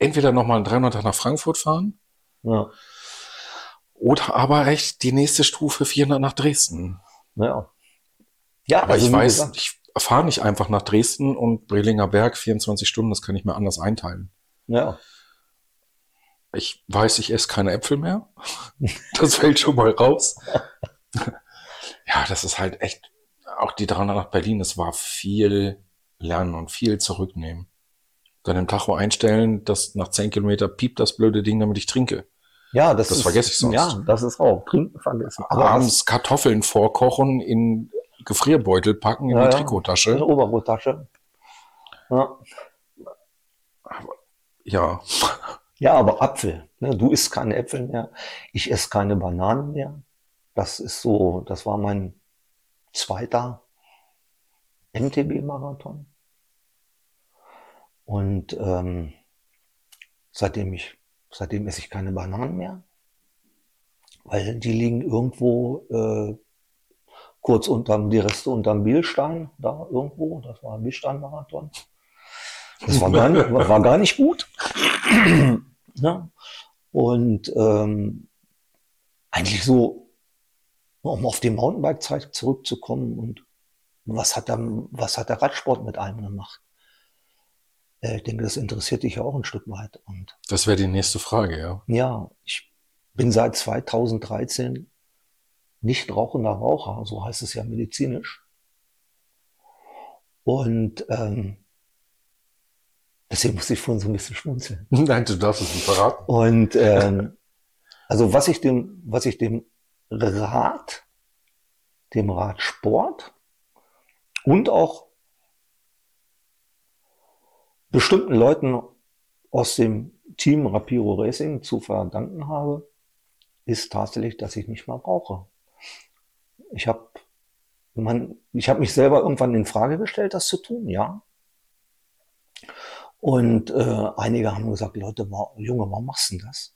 entweder nochmal einen 300 nach Frankfurt fahren ja. oder aber echt die nächste Stufe 400 nach Dresden. Ja. Ja, aber also ich weiß, gesagt. ich fahre nicht einfach nach Dresden und Brelinger Berg 24 Stunden, das kann ich mir anders einteilen. Ja. Ich weiß, ich esse keine Äpfel mehr. Das fällt schon mal raus. Ja, das ist halt echt, auch die 300 nach Berlin, das war viel lernen und viel zurücknehmen. Dann im Tacho einstellen, dass nach 10 Kilometer piept das blöde Ding, damit ich trinke. Ja, das, das ist, vergesse ich sonst. Ja, das ist auch. Trinken vergessen. Aber Abends Kartoffeln vorkochen in Gefrierbeutel packen in ja, die Trikottasche. In die Oberrottasche. Ja. Aber, ja. Ja, aber Apfel. Ne? Du isst keine Äpfel mehr. Ich esse keine Bananen mehr. Das ist so, das war mein zweiter MTB-Marathon. Und ähm, seitdem ich, seitdem esse ich keine Bananen mehr, weil die liegen irgendwo äh, kurz unterm, die Reste unterm Bielstein, da irgendwo, das war ein Bielstein-Marathon. Das war gar, nicht, war, gar nicht gut. ja. Und ähm, eigentlich so, um auf die Mountainbike-Zeit zurückzukommen und was hat, der, was hat der Radsport mit einem gemacht? Äh, ich denke, das interessiert dich ja auch ein Stück weit. Und das wäre die nächste Frage, ja. Ja, ich bin seit 2013 nicht rauchender Raucher, so heißt es ja medizinisch. Und ähm, deswegen muss ich vorhin so ein bisschen schmunzeln. Nein, du darfst es nicht verraten. Und ähm, also was ich dem, was ich dem Rad, dem Radsport und auch bestimmten Leuten aus dem Team Rapiro Racing zu verdanken habe, ist tatsächlich, dass ich nicht mal rauche. Ich habe man, ich habe mich selber irgendwann in Frage gestellt, das zu tun, ja. Und äh, einige haben gesagt, Leute, Junge, warum machst du das?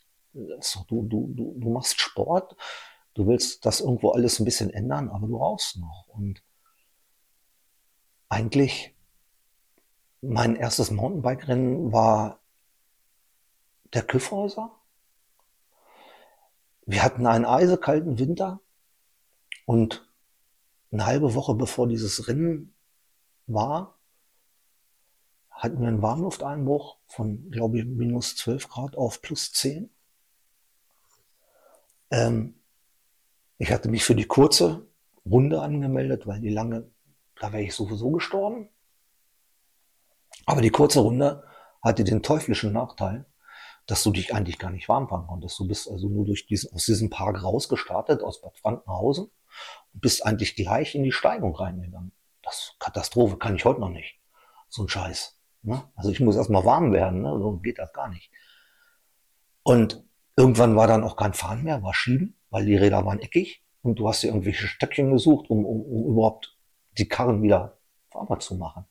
So, du, du, du, du machst Sport, du willst das irgendwo alles ein bisschen ändern, aber du rauchst noch. Und eigentlich mein erstes Mountainbike-Rennen war der Küffhäuser. Wir hatten einen eisekalten Winter und eine halbe Woche bevor dieses Rennen war, hatten wir einen Warmlufteinbruch von, glaube ich, minus 12 Grad auf plus 10. Ähm, ich hatte mich für die kurze Runde angemeldet, weil die lange, da wäre ich sowieso gestorben. Aber die kurze Runde hatte den teuflischen Nachteil, dass du dich eigentlich gar nicht warm fahren konntest. Du bist also nur durch diesen, aus diesem Park rausgestartet, aus Bad Frankenhausen, und bist eigentlich gleich in die Steigung reingegangen. Das Katastrophe kann ich heute noch nicht. So ein Scheiß. Ne? Also ich muss erstmal warm werden, ne? so geht das gar nicht. Und irgendwann war dann auch kein Fahren mehr, war Schieben, weil die Räder waren eckig und du hast dir irgendwelche Stöckchen gesucht, um, um, um überhaupt die Karren wieder fahrbar zu machen.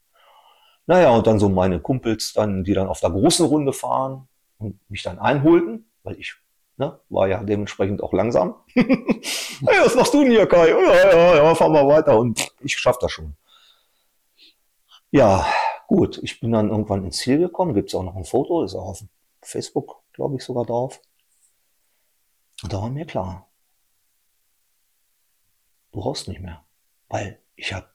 Naja, und dann so meine Kumpels dann, die dann auf der großen Runde fahren und mich dann einholten, weil ich ne, war ja dementsprechend auch langsam. hey, was machst du denn hier, Kai? Ja, ja, ja, fahr mal weiter und ich schaff das schon. Ja, gut, ich bin dann irgendwann ins Ziel gekommen, gibt's auch noch ein Foto, ist auch auf Facebook, glaube ich, sogar drauf. Und da war mir klar, du brauchst nicht mehr, weil ich habe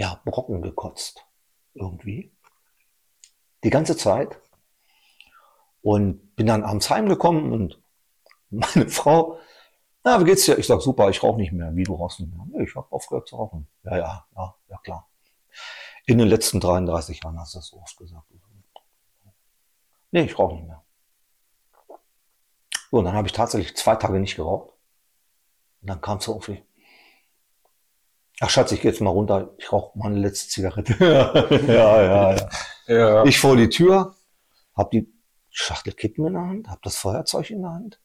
ja, Brocken gekotzt. Irgendwie. Die ganze Zeit. Und bin dann abends heimgekommen und meine Frau, na, wie geht's dir? Ich sag, super, ich rauche nicht mehr. Wie, du rauchst nicht mehr? Ich habe aufgehört zu rauchen. Ja, ja, ja, ja, klar. In den letzten 33 Jahren hast du das so oft gesagt. Nee, ich rauche nicht mehr. So, und dann habe ich tatsächlich zwei Tage nicht geraucht. Und dann kam es so auf wie, Ach Schatz, ich gehe jetzt mal runter, ich rauche mal eine letzte Zigarette. ja, ja, ja, ja. Ich vor die Tür, hab die Schachtel Kippen in der Hand, hab das Feuerzeug in der Hand,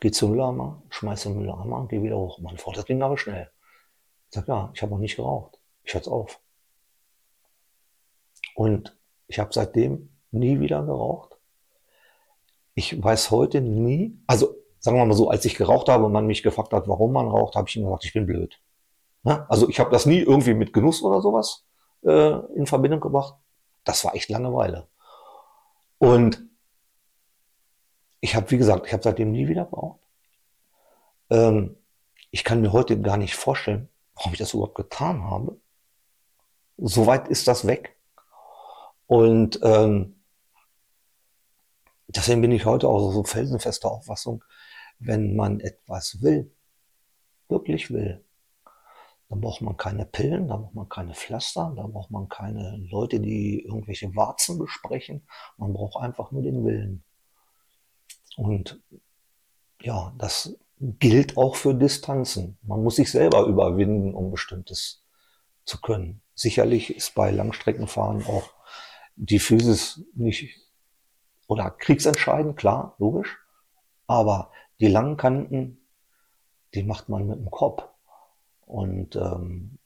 geh zum Mülleimer, schmeiß den Mülleimer und geh wieder hoch. Meine Frau, das ging aber schnell. Ich sag, ja, ich habe noch nicht geraucht. Ich hör's auf. Und ich habe seitdem nie wieder geraucht. Ich weiß heute nie, also sagen wir mal so, als ich geraucht habe und man mich gefragt hat, warum man raucht, habe ich ihm gesagt, ich bin blöd. Ne? Also ich habe das nie irgendwie mit Genuss oder sowas äh, in Verbindung gebracht. Das war echt Langeweile. Und ich habe, wie gesagt, ich habe seitdem nie wieder geraucht. Ähm, ich kann mir heute gar nicht vorstellen, warum ich das überhaupt getan habe. Soweit ist das weg. Und ähm, deswegen bin ich heute auch so felsenfester Auffassung, wenn man etwas will, wirklich will, da braucht man keine Pillen, da braucht man keine Pflaster, da braucht man keine Leute, die irgendwelche Warzen besprechen. Man braucht einfach nur den Willen. Und ja, das gilt auch für Distanzen. Man muss sich selber überwinden, um bestimmtes zu können. Sicherlich ist bei Langstreckenfahren auch die Physis nicht oder kriegsentscheidend, klar, logisch. Aber die langen Kanten, die macht man mit dem Kopf. Und ähm,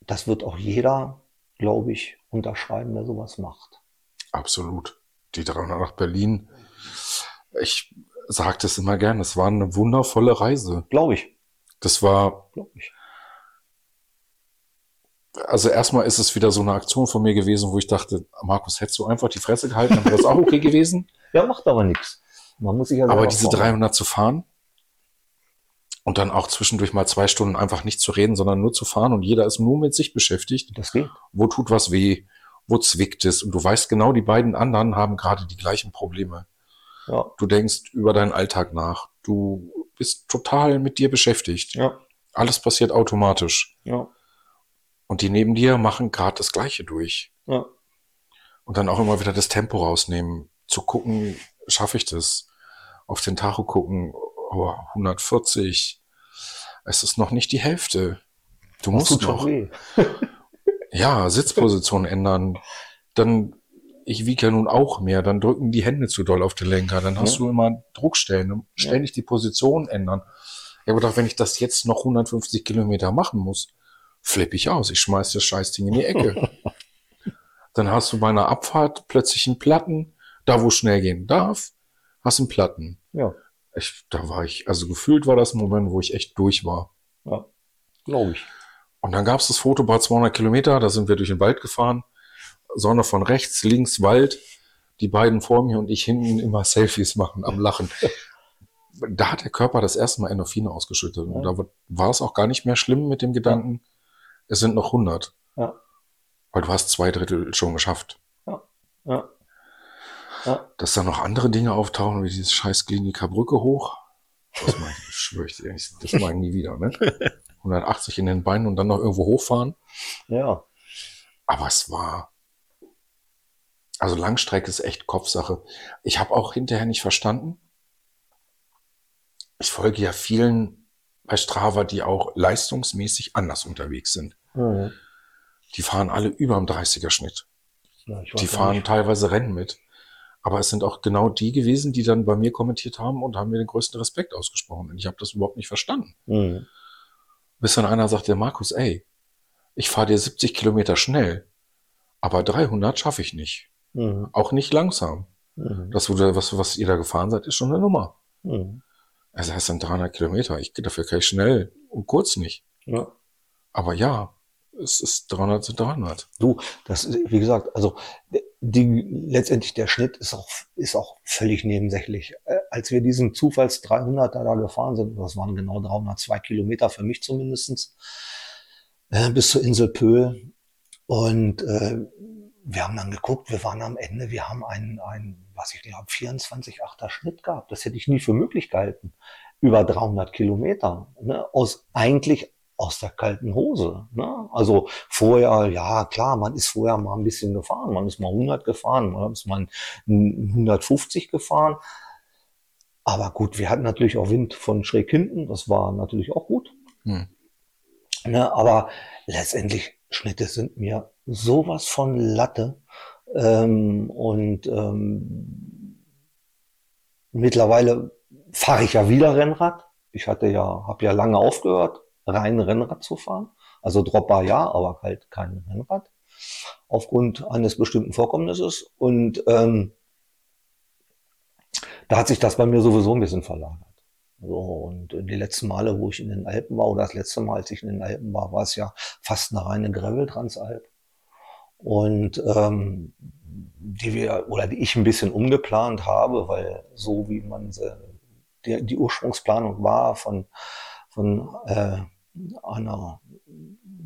das wird auch jeder, glaube ich, unterschreiben, der sowas macht. Absolut. Die 300 nach Berlin. Ich sage das immer gern, es war eine wundervolle Reise. Glaube ich. Das war. Glaube ich. Also erstmal ist es wieder so eine Aktion von mir gewesen, wo ich dachte, Markus, hättest du einfach die Fresse gehalten, dann wäre das auch okay gewesen. Ja, macht aber nichts. Man muss sich ja Aber diese 300 zu fahren, und dann auch zwischendurch mal zwei Stunden einfach nicht zu reden, sondern nur zu fahren und jeder ist nur mit sich beschäftigt. Das geht. Wo tut was weh? Wo zwickt es? Und du weißt genau, die beiden anderen haben gerade die gleichen Probleme. Ja. Du denkst über deinen Alltag nach. Du bist total mit dir beschäftigt. Ja. Alles passiert automatisch. Ja. Und die neben dir machen gerade das Gleiche durch. Ja. Und dann auch immer wieder das Tempo rausnehmen, zu gucken, schaffe ich das? Auf den Tacho gucken, oh, 140. Es ist noch nicht die Hälfte. Du das musst noch. ja, Sitzposition ändern. Dann, ich wiege ja nun auch mehr, dann drücken die Hände zu doll auf den Lenker, dann hast ja. du immer Druckstellen, ständig ja. die Position ändern. Ich habe gedacht, wenn ich das jetzt noch 150 Kilometer machen muss, flippe ich aus. Ich schmeiß das Scheißding in die Ecke. dann hast du bei einer Abfahrt plötzlich einen Platten, da wo schnell gehen darf, hast einen Platten. Ja ich, da war ich, also gefühlt war das ein Moment, wo ich echt durch war. Ja, glaube ich. Und dann gab es das Foto bei 200 Kilometer, da sind wir durch den Wald gefahren. Sonne von rechts, links Wald, die beiden vor mir und ich hinten immer Selfies machen, am Lachen. da hat der Körper das erste Mal Endorphine ausgeschüttet. Und da war es auch gar nicht mehr schlimm mit dem Gedanken, es sind noch 100. Ja. Weil du hast zwei Drittel schon geschafft. Ja. Dass da noch andere Dinge auftauchen, wie dieses scheiß Kliniker Brücke hoch. Das meine ich, schwöre ich dir, das meine ich nie wieder. Ne? 180 in den Beinen und dann noch irgendwo hochfahren. Ja. Aber es war. Also Langstrecke ist echt Kopfsache. Ich habe auch hinterher nicht verstanden. Ich folge ja vielen bei Strava, die auch leistungsmäßig anders unterwegs sind. Mhm. Die fahren alle über dem 30er Schnitt. ja ich weiß Die fahren nicht. teilweise Rennen mit. Aber es sind auch genau die gewesen, die dann bei mir kommentiert haben und haben mir den größten Respekt ausgesprochen. Und ich habe das überhaupt nicht verstanden. Mhm. Bis dann einer sagte, Markus, ey, ich fahre dir 70 Kilometer schnell, aber 300 schaffe ich nicht. Mhm. Auch nicht langsam. Mhm. Das, was, was ihr da gefahren seid, ist schon eine Nummer. Mhm. Also das sind 300 Kilometer. Ich, dafür kann ich schnell und kurz nicht. Ja. Aber ja, es ist 300 sind 300. Du, das, ist, wie gesagt, also die, letztendlich der Schnitt ist auch, ist auch völlig nebensächlich. Äh, Als wir diesen Zufalls 300er da gefahren sind, das waren genau 302 Kilometer für mich zumindestens äh, bis zur Insel Pöhl. Und äh, wir haben dann geguckt, wir waren am Ende, wir haben einen, einen was ich glaube, 24,8er Schnitt gehabt. Das hätte ich nie für möglich gehalten. Über 300 Kilometer. Ne? Aus eigentlich aus der kalten Hose. Ne? Also vorher, ja klar, man ist vorher mal ein bisschen gefahren. Man ist mal 100 gefahren, man ist mal 150 gefahren. Aber gut, wir hatten natürlich auch Wind von schräg hinten. Das war natürlich auch gut. Hm. Ne? Aber letztendlich, Schnitte sind mir sowas von Latte. Ähm, und ähm, mittlerweile fahre ich ja wieder Rennrad. Ich hatte ja, habe ja lange aufgehört, rein Rennrad zu fahren. Also Dropper ja, aber halt kein Rennrad. Aufgrund eines bestimmten Vorkommnisses. Und ähm, da hat sich das bei mir sowieso ein bisschen verlagert. So, und die letzten Male, wo ich in den Alpen war, oder das letzte Mal, als ich in den Alpen war, war es ja fast eine reine Gravel-Transalp. Und ähm, die wir, oder die ich ein bisschen umgeplant habe, weil so wie man sie, die, die Ursprungsplanung war von, von äh, einer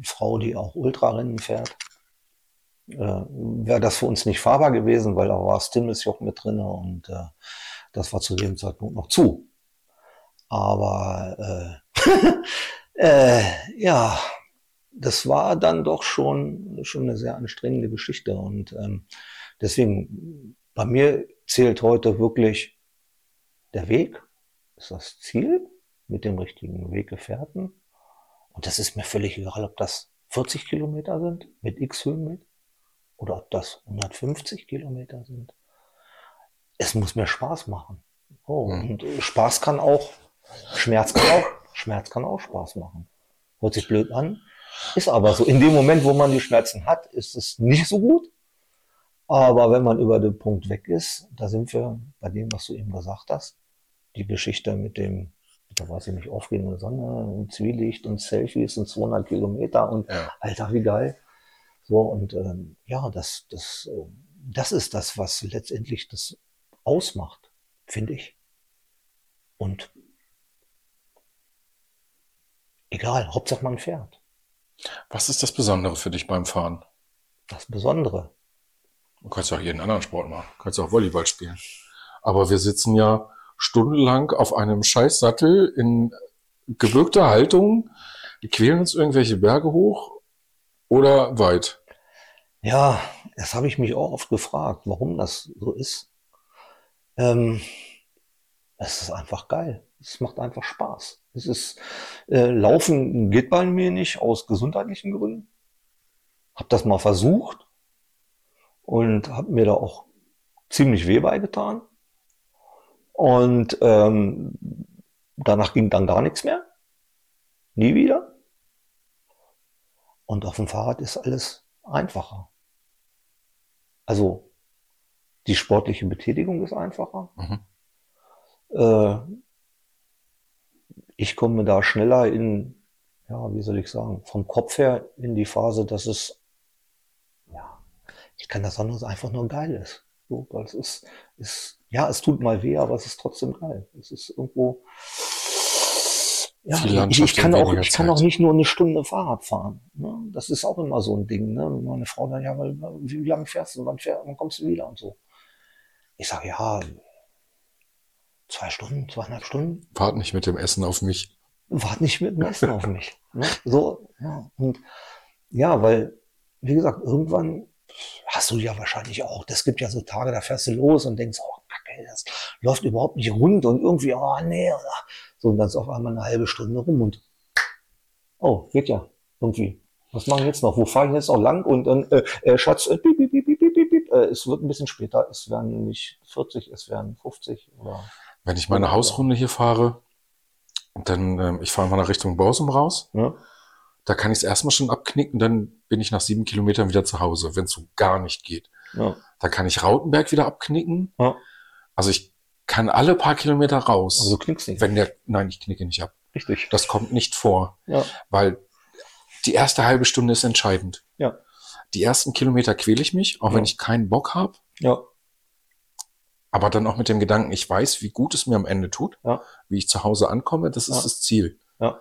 Frau, die auch Ultrarennen fährt, äh, wäre das für uns nicht fahrbar gewesen, weil da war Stimmelsjoch mit drin und äh, das war zu dem Zeitpunkt noch zu. Aber äh, äh, ja, das war dann doch schon, schon eine sehr anstrengende Geschichte. Und ähm, deswegen, bei mir zählt heute wirklich der Weg, ist das Ziel mit dem richtigen Weggefährten. Und das ist mir völlig egal, ob das 40 Kilometer sind mit X Höhenmeter oder ob das 150 Kilometer sind. Es muss mir Spaß machen. Oh, Mhm. Und Spaß kann auch, Schmerz kann auch, Schmerz kann auch Spaß machen. Hört sich blöd an, ist aber so. In dem Moment, wo man die Schmerzen hat, ist es nicht so gut. Aber wenn man über den Punkt weg ist, da sind wir bei dem, was du eben gesagt hast, die Geschichte mit dem, der weiß ich nicht, aufgehende Sonne und Zwielicht und Selfies und 200 Kilometer und Ja. Alter, wie geil. So, und ähm, ja, das, das, äh, das ist das, was letztendlich das ausmacht, finde ich. Und egal, Hauptsache man fährt. Was ist das Besondere für dich beim Fahren? Das Besondere. Du kannst ja auch jeden anderen Sport machen. Du kannst auch Volleyball spielen. Aber wir sitzen ja stundenlang auf einem Scheißsattel in gebückter Haltung, quälen uns irgendwelche Berge hoch oder weit. Ja, das habe ich mich auch oft gefragt, warum das so ist. Ähm, es ist einfach geil. Es macht einfach Spaß. Es ist äh, Laufen geht bei mir nicht aus gesundheitlichen Gründen. Hab das mal versucht und habe mir da auch ziemlich weh beigetan. Und ähm, danach ging dann gar nichts mehr. Nie wieder. Und auf dem Fahrrad ist alles einfacher. Also die sportliche Betätigung ist einfacher. Mhm. Äh, ich komme da schneller in ja, wie soll ich sagen, vom Kopf her in die Phase, dass es, ja, ich kann das sagen, einfach nur geil ist. So, weil es ist, ist, ja, es tut mal weh, aber es ist trotzdem geil. Es ist irgendwo, ja, ich, ich kann auch, ich kann auch nicht nur eine Stunde Fahrrad fahren. Ne? Das ist auch immer so ein Ding. Ne? Meine Frau dann, ja, weil, wie lange fährst du? Wann, fähr, wann kommst du wieder und so? Ich sage, ja, zwei Stunden, zweieinhalb Stunden. Wart nicht mit dem Essen auf mich. Wart nicht mit dem Essen auf mich. Ne? So, ja. Und ja, weil, wie gesagt, irgendwann hast du ja wahrscheinlich auch. Das gibt ja so Tage, da fährst du los und denkst, oh, Kacke, das läuft überhaupt nicht rund und irgendwie, oh nee, so, und dann ist auf einmal eine halbe Stunde rum und oh, geht ja, irgendwie. Was machen wir jetzt noch? Wo fahre ich jetzt noch lang? Und dann, äh, äh, Schatz, äh, piep, piep, piep, piep, piep, piep, äh, es wird ein bisschen später, es werden nicht 40, es werden 50 oder Wenn ich meine Hausrunde hier fahre, dann, ähm, ich fahre mal nach Richtung Borsum raus. ne? Da kann ich es erstmal schon abknicken, dann bin ich nach sieben Kilometern wieder zu Hause, wenn es so gar nicht geht. Ja. Dann kann ich Rautenberg wieder abknicken. Ja. Also ich kann alle paar Kilometer raus. Aber du knickst nicht. wenn der, nein, ich knicke nicht ab. Richtig. Das kommt nicht vor, Ja. weil die erste halbe Stunde ist entscheidend. Ja. Die ersten Kilometer quäle ich mich, auch Ja. wenn ich keinen Bock habe, Ja. aber dann auch mit dem Gedanken, ich weiß, wie gut es mir am Ende tut, Ja. wie ich zu Hause ankomme, das ist Ja. das Ziel. Ja.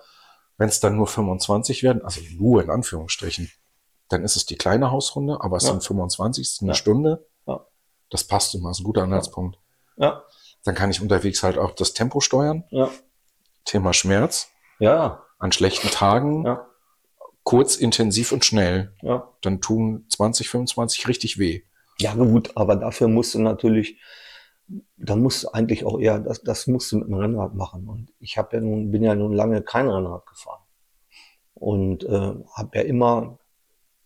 Wenn es dann nur 25 werden, also nur in Anführungsstrichen, dann ist es die kleine Hausrunde, aber es Ja. sind 25, es ist eine. Stunde. Ja. Das passt immer, ist ein guter Anhaltspunkt. Ja. Dann kann ich unterwegs halt auch das Tempo steuern. Ja. Thema Schmerz. Ja. An schlechten Tagen, Ja. kurz, intensiv und schnell. Ja. Dann tun 20, 25 richtig weh. Ja, gut, aber dafür musst du natürlich, da musst du eigentlich auch eher, das, das musst du mit dem Rennrad machen. Und ich habe ja nun, bin ja nun lange kein Rennrad gefahren. Und äh, habe ja immer,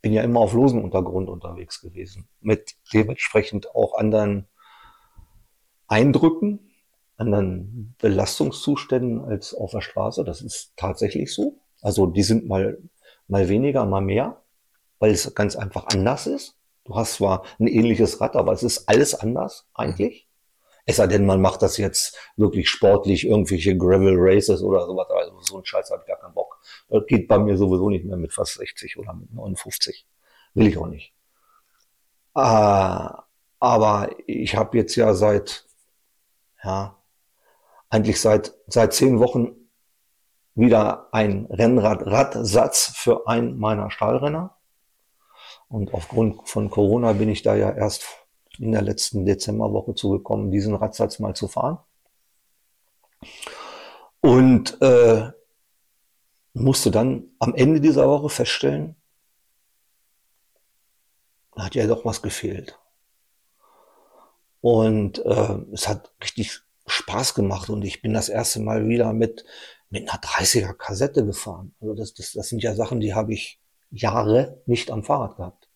bin ja immer auf losem Untergrund unterwegs gewesen. Mit dementsprechend auch anderen Eindrücken, anderen Belastungszuständen als auf der Straße. Das ist tatsächlich so. Also die sind mal, mal weniger, mal mehr, weil es ganz einfach anders ist. Du hast zwar ein ähnliches Rad, aber es ist alles anders eigentlich. Es sei denn, man macht das jetzt wirklich sportlich, irgendwelche Gravel Races oder sowas. Also so ein Scheiß habe ich gar keinen Bock. Das geht bei mir sowieso nicht mehr mit fast 60 oder mit 59. Will ich auch nicht. Ah, aber ich habe jetzt ja seit, ja, eigentlich seit, seit zehn Wochen wieder ein Rennrad-Radsatz für einen meiner Stahlrenner. Und aufgrund von Corona bin ich da ja erst in der letzten Dezemberwoche zugekommen, diesen Radsatz mal zu fahren. Und äh, musste dann am Ende dieser Woche feststellen, da hat ja doch was gefehlt. Und äh, es hat richtig Spaß gemacht und ich bin das erste Mal wieder mit, mit einer 30er Kassette gefahren. Also das, das, das sind ja Sachen, die habe ich Jahre nicht am Fahrrad gehabt.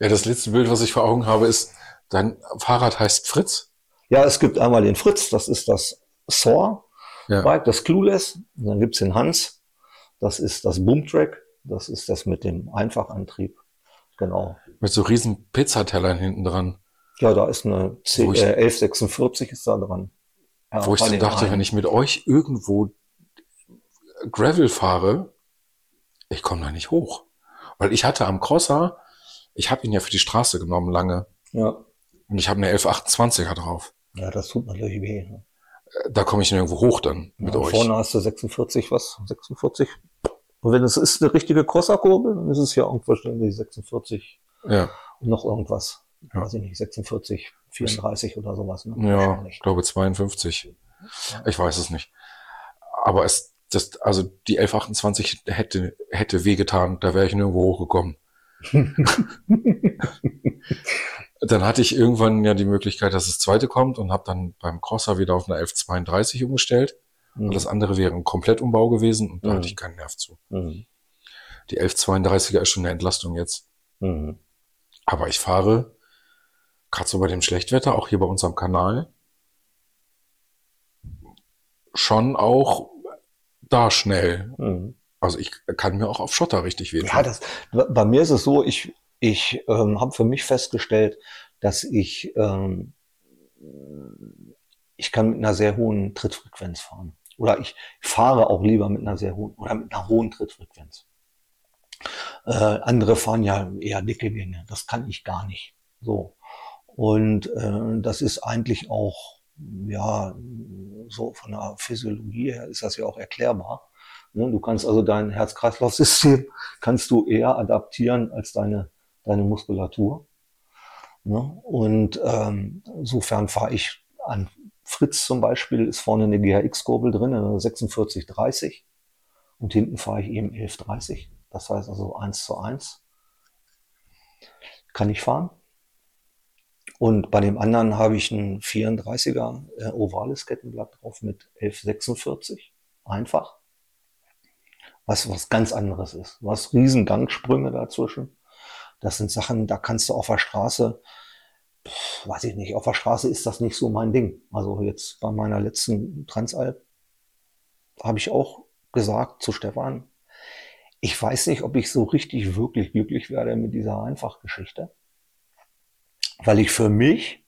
Ja, das letzte Bild, was ich vor Augen habe, ist, dein Fahrrad heißt Fritz. Ja, es gibt einmal den Fritz, das ist das Saw Ja. Bike, das Clueless. Und dann gibt's den Hans, das ist das Boomtrack, das ist das mit dem Einfachantrieb. Genau. Mit so riesen Pizzatellern hinten dran. Ja, da ist eine C ich- äh, 1146 ist da dran. Ja, wo ich den dachte, einen. wenn ich mit euch irgendwo Gravel fahre, ich komme da nicht hoch. Weil ich hatte am Crosser, ich habe ihn ja für die Straße genommen lange. Ja. Und ich habe eine 1128er drauf. ja, das tut natürlich weh. Ne? Da komme ich nirgendwo hoch dann mit ja, euch. Vorne hast du 46, was? 46? Und wenn es ist eine richtige Crosserkurbel, dann ist es ja irgendwo ständig 46 Ja, und noch irgendwas. Ja. Weiß ich nicht, 46, 34 oder sowas. Ne? ja, ich glaube 52. Ich weiß es nicht. Aber es, das, also die 1128 hätte, hätte wehgetan, da wäre ich nirgendwo hochgekommen. Dann hatte ich irgendwann ja die Möglichkeit, dass das zweite kommt und habe dann beim Crosser wieder auf eine 1132 umgestellt. Mhm. Und das andere wäre ein Komplettumbau gewesen und da Mhm. hatte ich keinen Nerv zu. Mhm. Die 1132er ist schon eine Entlastung jetzt. Mhm. Aber ich fahre gerade so bei dem Schlechtwetter, auch hier bei uns am Kanal, schon auch da schnell. Mhm. Also ich kann mir auch auf Schotter richtig wehtun. Ja, das, bei mir ist es so, ich, ich ähm, habe für mich festgestellt, dass ich, ähm, ich kann mit einer sehr hohen Trittfrequenz fahren. oder ich fahre auch lieber mit einer sehr hohen oder mit einer hohen Trittfrequenz. Äh, andere fahren ja eher dicke Gänge. Das kann ich gar nicht. So. Und äh, das ist eigentlich auch, ja, so von der Physiologie her ist das ja auch erklärbar. Ne? Du kannst also dein Herz-Kreislauf-System kannst du eher adaptieren als deine, deine Muskulatur. Ne? Und ähm, insofern fahre ich an Fritz zum Beispiel, ist vorne eine GHX-Kurbel drin, eine 4630 und hinten fahre ich eben 1130. Das heißt also eins zu eins kann ich fahren. Und bei dem anderen habe ich ein 34er äh, ovales Kettenblatt drauf mit 1146. Einfach. Was, was ganz anderes ist. Hast riesen Gangsprünge dazwischen. Das sind Sachen, da kannst du auf der Straße, pff, weiß ich nicht, auf der Straße ist das nicht so mein Ding. Also jetzt bei meiner letzten Transalp habe ich auch gesagt zu Stefan, ich weiß nicht, ob ich so richtig wirklich glücklich werde mit dieser Einfachgeschichte, weil ich für mich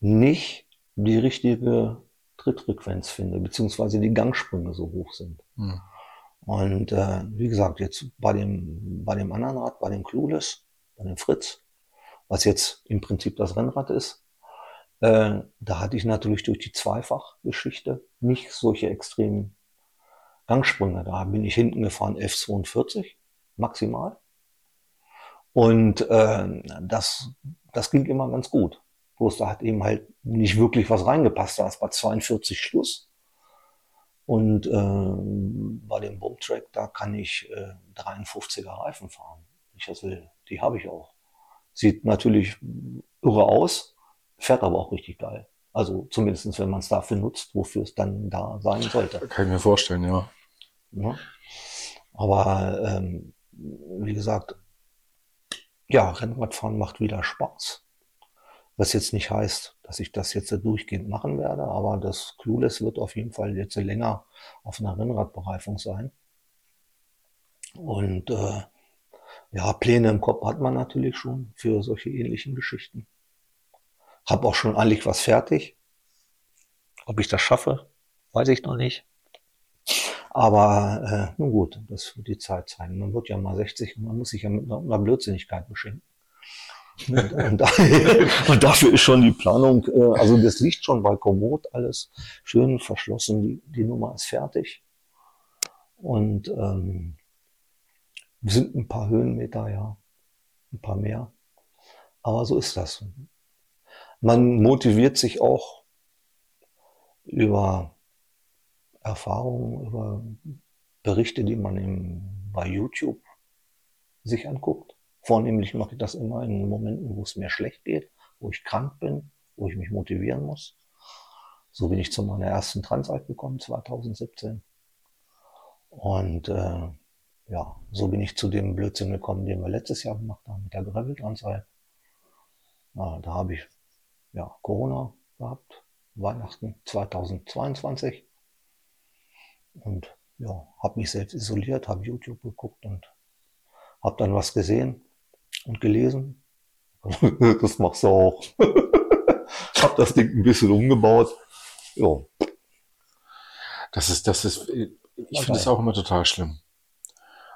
nicht die richtige Trittfrequenz finde, beziehungsweise die Gangsprünge so hoch sind. Hm. Und äh, wie gesagt, jetzt bei dem, bei dem anderen Rad, bei dem Clueless, bei dem Fritz, was jetzt im Prinzip das Rennrad ist, äh, da hatte ich natürlich durch die Zweifachgeschichte nicht solche extremen Gangsprünge. Da bin ich hinten gefahren F42 maximal. Und äh, das, das ging immer ganz gut. Bloß da hat eben halt nicht wirklich was reingepasst. Da ist bei 42 Schluss. Und äh, bei dem Boomtrack, da kann ich äh, 53er Reifen fahren, wenn ich das will. Die habe ich auch. Sieht natürlich irre aus, fährt aber auch richtig geil. Also zumindestens, wenn man es dafür nutzt, wofür es dann da sein sollte. Kann ich mir vorstellen, ja. Ne? Aber ähm, wie gesagt, ja, Rennradfahren macht wieder Spaß. Was jetzt nicht heißt, dass ich das jetzt durchgehend machen werde, aber das Clueless wird auf jeden Fall jetzt länger auf einer Rennradbereifung sein. Und äh, ja, Pläne im Kopf hat man natürlich schon für solche ähnlichen Geschichten. Hab auch schon eigentlich was fertig. Ob ich das schaffe, weiß ich noch nicht. Aber äh, nun gut, das wird die Zeit zeigen. Man wird ja mal 60 und man muss sich ja mit einer, einer Blödsinnigkeit beschenken. Und, und, und, dafür ist schon die Planung, äh, also das liegt schon bei Komoot alles schön verschlossen, die, die Nummer ist fertig. Und ähm, sind ein paar Höhenmeter, ja, ein paar mehr. Aber so ist das. Man motiviert sich auch über Erfahrungen, über Berichte, die man im, bei YouTube sich anguckt. Vornehmlich mache ich das immer in Momenten, wo es mir schlecht geht, wo ich krank bin, wo ich mich motivieren muss. So bin ich zu meiner ersten Transalp gekommen, 2017. Und äh, ja, so bin ich zu dem Blödsinn gekommen, den wir letztes Jahr gemacht haben mit der Gravel-Transalp. Ja, da habe ich ja, Corona gehabt, Weihnachten 2022. Und ja, habe mich selbst isoliert, habe YouTube geguckt und habe dann was gesehen und gelesen. das machst du auch. habe das Ding ein bisschen umgebaut. Ja. Das ist, das ist, ich finde es auch immer total schlimm.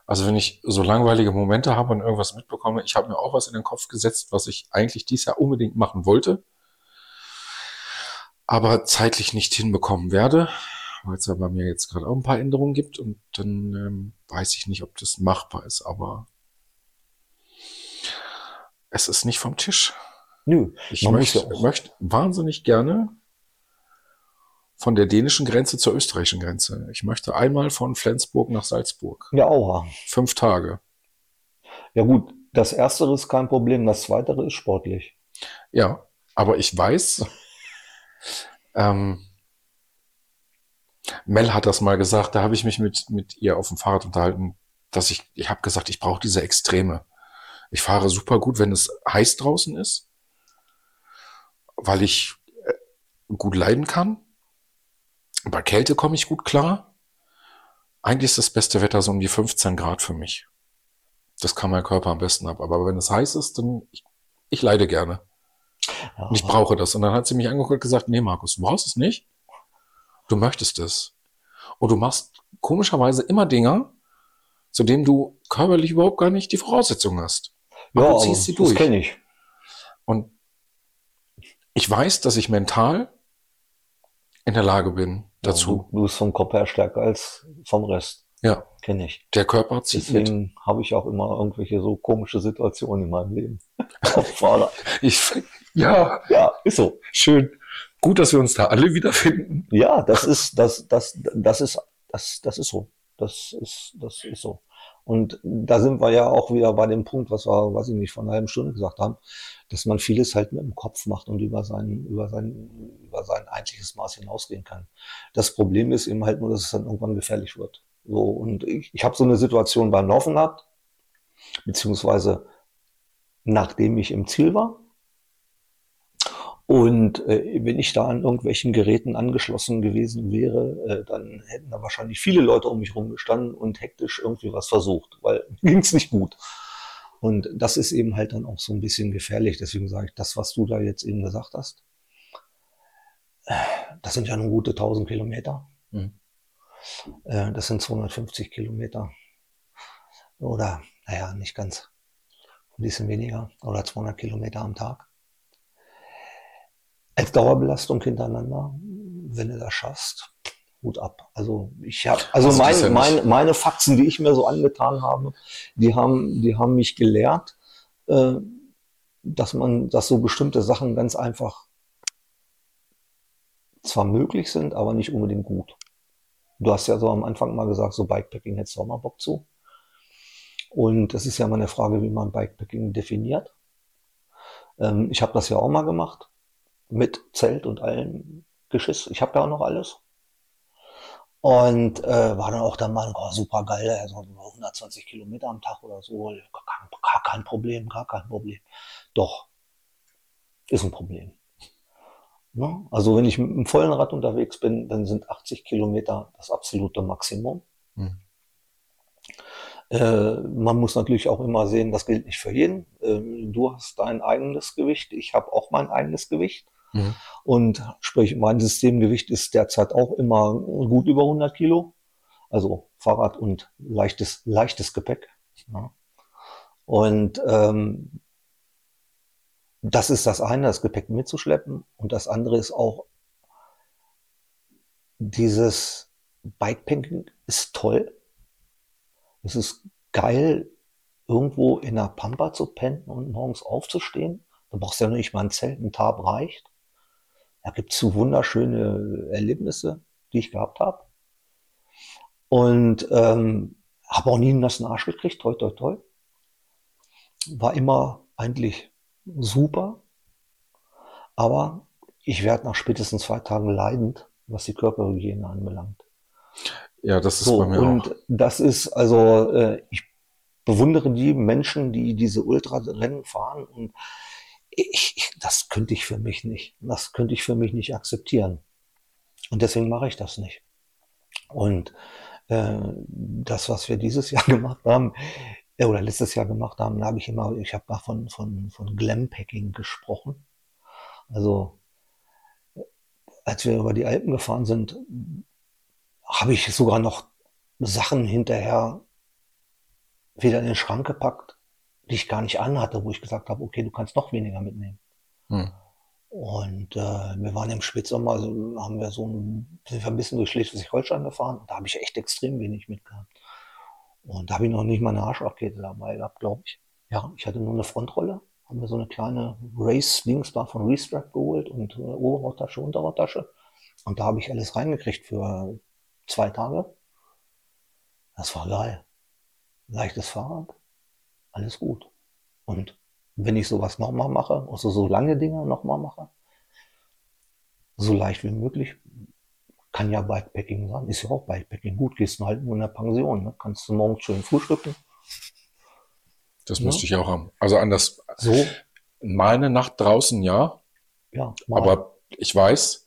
Also wenn ich so langweilige Momente habe und irgendwas mitbekomme, ich habe mir auch was in den Kopf gesetzt, was ich eigentlich dieses Jahr unbedingt machen wollte, aber zeitlich nicht hinbekommen werde weil es ja bei mir jetzt gerade auch ein paar Änderungen gibt und dann ähm, weiß ich nicht, ob das machbar ist, aber es ist nicht vom Tisch. Nö, ich möchte, möchte wahnsinnig gerne von der dänischen Grenze zur österreichischen Grenze. Ich möchte einmal von Flensburg nach Salzburg. Ja, auch. Fünf Tage. Ja gut, das Erste ist kein Problem, das Zweite ist sportlich. Ja, aber ich weiß, ähm, Mel hat das mal gesagt, da habe ich mich mit, mit ihr auf dem Fahrrad unterhalten, dass ich, ich habe gesagt, ich brauche diese Extreme. Ich fahre super gut, wenn es heiß draußen ist, weil ich äh, gut leiden kann. Bei Kälte komme ich gut klar. Eigentlich ist das beste Wetter so um die 15 Grad für mich. Das kann mein Körper am besten ab. Aber wenn es heiß ist, dann ich, ich leide gerne. Und ich brauche das. Und dann hat sie mich angeguckt und gesagt, nee, Markus, du brauchst es nicht Du möchtest es. Und du machst komischerweise immer Dinge, zu denen du körperlich überhaupt gar nicht die Voraussetzungen hast. Aber ja, du ziehst sie das durch. kenne ich. Und ich weiß, dass ich mental in der Lage bin dazu. Du, du bist vom Kopf her stärker als vom Rest. Ja, Kenne ich. der Körper zieht. Deswegen habe ich auch immer irgendwelche so komische Situationen in meinem Leben. Ich, ja, ja, ist so. schön. Gut, dass wir uns da alle wiederfinden. Ja, das ist, das, das, das ist, das, das ist so. Das ist, das ist so. Und da sind wir ja auch wieder bei dem Punkt, was wir, weiß ich nicht, vor einer halben Stunde gesagt haben, dass man vieles halt mit dem Kopf macht und über sein, über sein, über sein eigentliches Maß hinausgehen kann. Das Problem ist eben halt nur, dass es dann irgendwann gefährlich wird. So, und ich, ich habe so eine Situation beim Laufen gehabt, beziehungsweise nachdem ich im Ziel war. Und äh, wenn ich da an irgendwelchen Geräten angeschlossen gewesen wäre, äh, dann hätten da wahrscheinlich viele Leute um mich rumgestanden und hektisch irgendwie was versucht, weil ging's nicht gut. Und das ist eben halt dann auch so ein bisschen gefährlich. Deswegen sage ich, das, was du da jetzt eben gesagt hast, äh, das sind ja nur gute 1000 Kilometer. Mhm. Äh, das sind 250 Kilometer. Oder, naja, nicht ganz. Ein bisschen weniger. Oder 200 Kilometer am Tag. Als Dauerbelastung hintereinander, wenn du das schaffst, Hut ab. Also ich habe, also, Also das mein, ja nicht- meine, meine Faxen, die ich mir so angetan habe, die haben, die haben mich gelehrt, äh, dass man, dass so bestimmte Sachen ganz einfach zwar möglich sind, aber nicht unbedingt gut. Du hast ja so am Anfang mal gesagt, so Bikepacking hättest du auch mal Bock zu. Und es ist ja mal eine Frage, wie man Bikepacking definiert. Ähm, ich habe das ja auch mal gemacht mit Zelt und allem Geschiss. Ich habe ja auch noch alles. Und äh, war dann auch der Meinung, oh, super geil, also 120 Kilometer am Tag oder so, gar kein, gar kein Problem, gar kein Problem. Doch, ist ein Problem. Ne? Also wenn ich mit einem vollen Rad unterwegs bin, dann sind 80 Kilometer das absolute Maximum. Mhm. Äh, man muss natürlich auch immer sehen, das gilt nicht für jeden. Ähm, du hast dein eigenes Gewicht, ich habe auch mein eigenes Gewicht. Mhm. Und sprich, mein Systemgewicht ist derzeit auch immer gut über 100 Kilo. Also Fahrrad und leichtes, leichtes Gepäck. Ja. Und ähm, das ist das eine, das Gepäck mitzuschleppen. Und das andere ist auch, dieses Bikepacking ist toll. Es ist geil, irgendwo in der Pampa zu pennen und morgens aufzustehen. Du brauchst ja nicht mal ein Zelt, ein Tarp reicht. Da gibt's so wunderschöne Erlebnisse, die ich gehabt habe. Und ähm, habe auch nie einen nassen Arsch gekriegt, toi, toi, toi. War immer eigentlich super. Aber ich werde nach spätestens zwei Tagen leidend, was die Körperhygiene anbelangt. Ja, das ist So, bei mir und auch. das ist also, äh, ich bewundere die Menschen, die diese Ultrarennen fahren und ich, ich, das könnte ich für mich nicht. Das könnte ich für mich nicht akzeptieren. Und deswegen mache ich das nicht. Und äh, das, was wir dieses Jahr gemacht haben, äh, oder letztes Jahr gemacht haben, da habe ich immer, ich habe mal von, von, von Glampacking gesprochen. Also, als wir über die Alpen gefahren sind, habe ich sogar noch Sachen hinterher wieder in den Schrank gepackt, die ich gar nicht anhatte, wo ich gesagt habe, okay, du kannst noch weniger mitnehmen. Hm. Und äh, wir waren im Spätsommer, also haben wir so ein, sind wir ein bisschen durch Schleswig-Holstein gefahren und da habe ich echt extrem wenig mitgehabt. Und da habe ich noch nicht mal eine Arschrakete dabei gehabt, glaube ich. Ja, ich hatte nur eine Frontrolle, haben wir so eine kleine Race-Dings da von Restrap geholt und äh, Oberhauttasche, Unterhauttasche. Und da habe ich alles reingekriegt für zwei Tage. Das war geil. Leichtes Fahrrad, alles gut. Und wenn ich sowas nochmal mache, also so lange Dinge nochmal mache, so leicht wie möglich, kann ja Bikepacking sein, ist ja auch Bikepacking. Gut, gehst du halt nur in der Pension, ne? kannst du morgens schön frühstücken. Das Ja. müsste ich auch haben. Also anders. So, Mal eine Nacht draußen, ja. ja. mal. Aber ich weiß,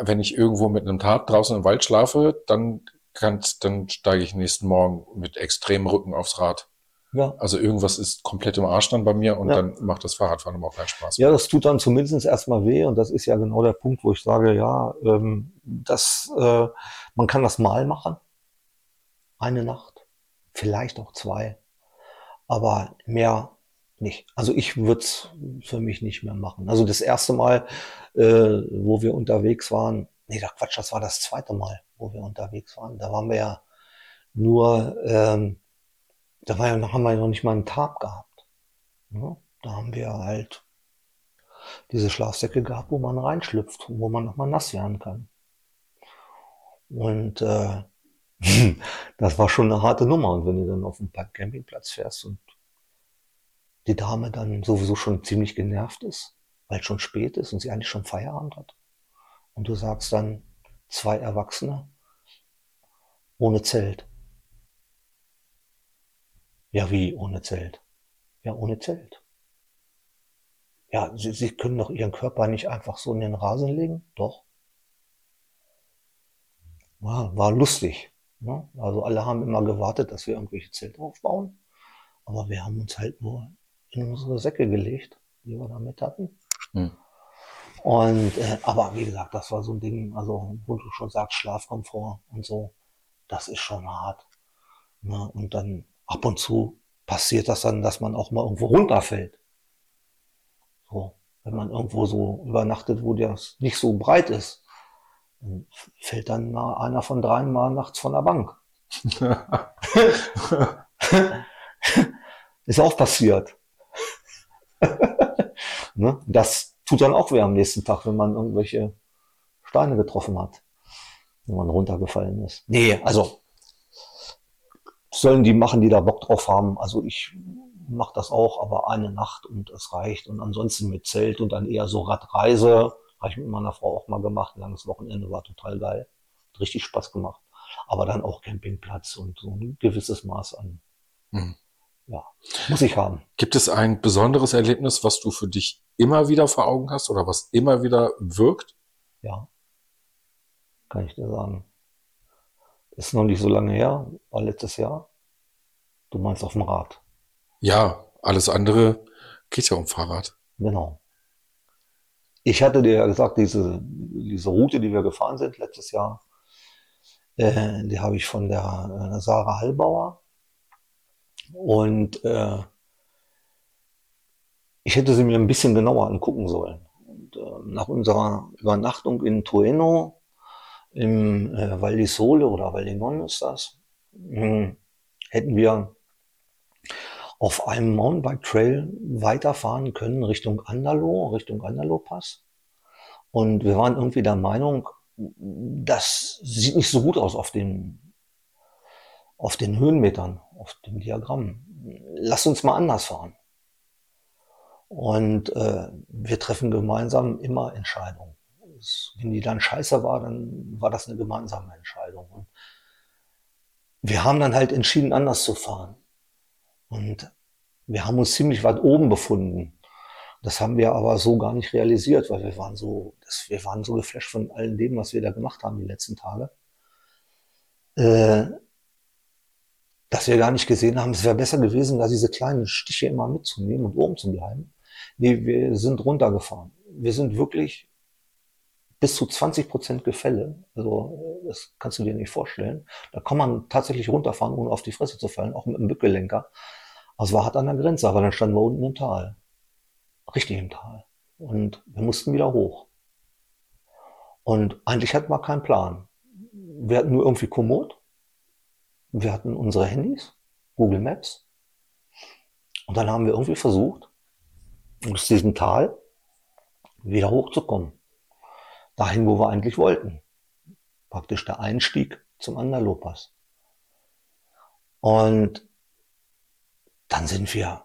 wenn ich irgendwo mit einem Tat draußen im Wald schlafe, dann dann steige ich nächsten Morgen mit extremem Rücken aufs Rad. Ja. Also irgendwas ist komplett im Arsch dann bei mir und Ja. dann macht das Fahrradfahren aber auch keinen Spaß. Ja, das tut dann zumindest erstmal weh und das ist ja genau der Punkt, wo ich sage, ja, ähm, das, äh, man kann das mal machen, eine Nacht, vielleicht auch zwei, aber mehr nicht. Also ich würde es für mich nicht mehr machen. Also das erste Mal, äh, wo wir unterwegs waren, nee, da Quatsch, das war das zweite Mal, wo wir unterwegs waren. Da waren wir ja nur, ähm, da war ja, haben wir ja noch nicht mal einen Tab gehabt. Ja, da haben wir halt diese Schlafsäcke gehabt, wo man reinschlüpft, wo man nochmal nass werden kann. Und äh, das war schon eine harte Nummer. Und wenn du dann auf Pa- Campingplatz fährst und die Dame dann sowieso schon ziemlich genervt ist, weil es schon spät ist und sie eigentlich schon Feierabend hat. Und du sagst dann, zwei Erwachsene ohne Zelt. Ja, wie ohne Zelt? Ja, ohne Zelt. Ja, sie, sie können doch ihren Körper nicht einfach so in den Rasen legen? Doch. War, war lustig. Ne? Also alle haben immer gewartet, dass wir irgendwelche Zelte aufbauen. Aber wir haben uns halt nur in unsere Säcke gelegt, die wir da mit hatten. Hm. Und äh, aber wie gesagt, das war so ein Ding, also wo du schon sagst, Schlafkomfort und so, das ist schon hart. Ne? Und dann ab und zu passiert das dann, dass man auch mal irgendwo runterfällt. So, wenn man irgendwo so übernachtet, wo das nicht so breit ist, dann fällt dann mal einer von dreien mal nachts von der Bank. Ist auch passiert. ne? Das tut dann auch weh am nächsten Tag, wenn man irgendwelche Steine getroffen hat, wenn man runtergefallen ist. Nee, also sollen die machen, die da Bock drauf haben. Also ich mache das auch, aber eine Nacht und es reicht. Und ansonsten mit Zelt und dann eher so Radreise. Habe ich mit meiner Frau auch mal gemacht. Ein langes Wochenende war total geil. Hat richtig Spaß gemacht. Aber dann auch Campingplatz und so ein gewisses Maß an. Mhm. Ja, muss ich haben. Gibt es ein besonderes Erlebnis, was du für dich immer wieder vor Augen hast oder was immer wieder wirkt? Ja, kann ich dir sagen. Ist noch nicht so lange her, war letztes Jahr. Du meinst auf dem Rad. Ja, alles andere geht ja um Fahrrad. Genau. Ich hatte dir ja gesagt, diese, diese Route, die wir gefahren sind letztes Jahr, äh, die habe ich von der äh, Sarah Hallbauer. Und äh, ich hätte sie mir ein bisschen genauer angucken sollen. Und, äh, nach unserer Übernachtung in Tueno im äh, Val di Sole oder Val di Non ist das, mh, hätten wir auf einem Mountainbike Trail weiterfahren können Richtung Andalo, Richtung Andalo Pass. Und wir waren irgendwie der Meinung, das sieht nicht so gut aus auf den, auf den Höhenmetern, auf dem Diagramm. Lass uns mal anders fahren. Und äh, wir treffen gemeinsam immer Entscheidungen. Wenn die dann scheiße war, dann war das eine gemeinsame Entscheidung. Und wir haben dann halt entschieden, anders zu fahren. Und wir haben uns ziemlich weit oben befunden. Das haben wir aber so gar nicht realisiert, weil wir waren so, wir waren so geflasht von all dem, was wir da gemacht haben die letzten Tage, äh, dass wir gar nicht gesehen haben, es wäre besser gewesen, da diese kleinen Stiche immer mitzunehmen und oben zu bleiben. Nee, wir sind runtergefahren. Wir sind wirklich bis zu 20 Prozent Gefälle. Also, äh, das kannst du dir nicht vorstellen. Da kann man tatsächlich runterfahren, ohne auf die Fresse zu fallen, auch mit dem Bückelenker. Also war hart an der Grenze, aber dann standen wir unten im Tal. Richtig im Tal. Und wir mussten wieder hoch. Und eigentlich hatten wir keinen Plan. Wir hatten nur irgendwie Komoot. Wir hatten unsere Handys, Google Maps. Und dann haben wir irgendwie versucht, aus diesem Tal wieder hochzukommen. Dahin, wo wir eigentlich wollten. Praktisch der Einstieg zum Andalopas. Und dann sind wir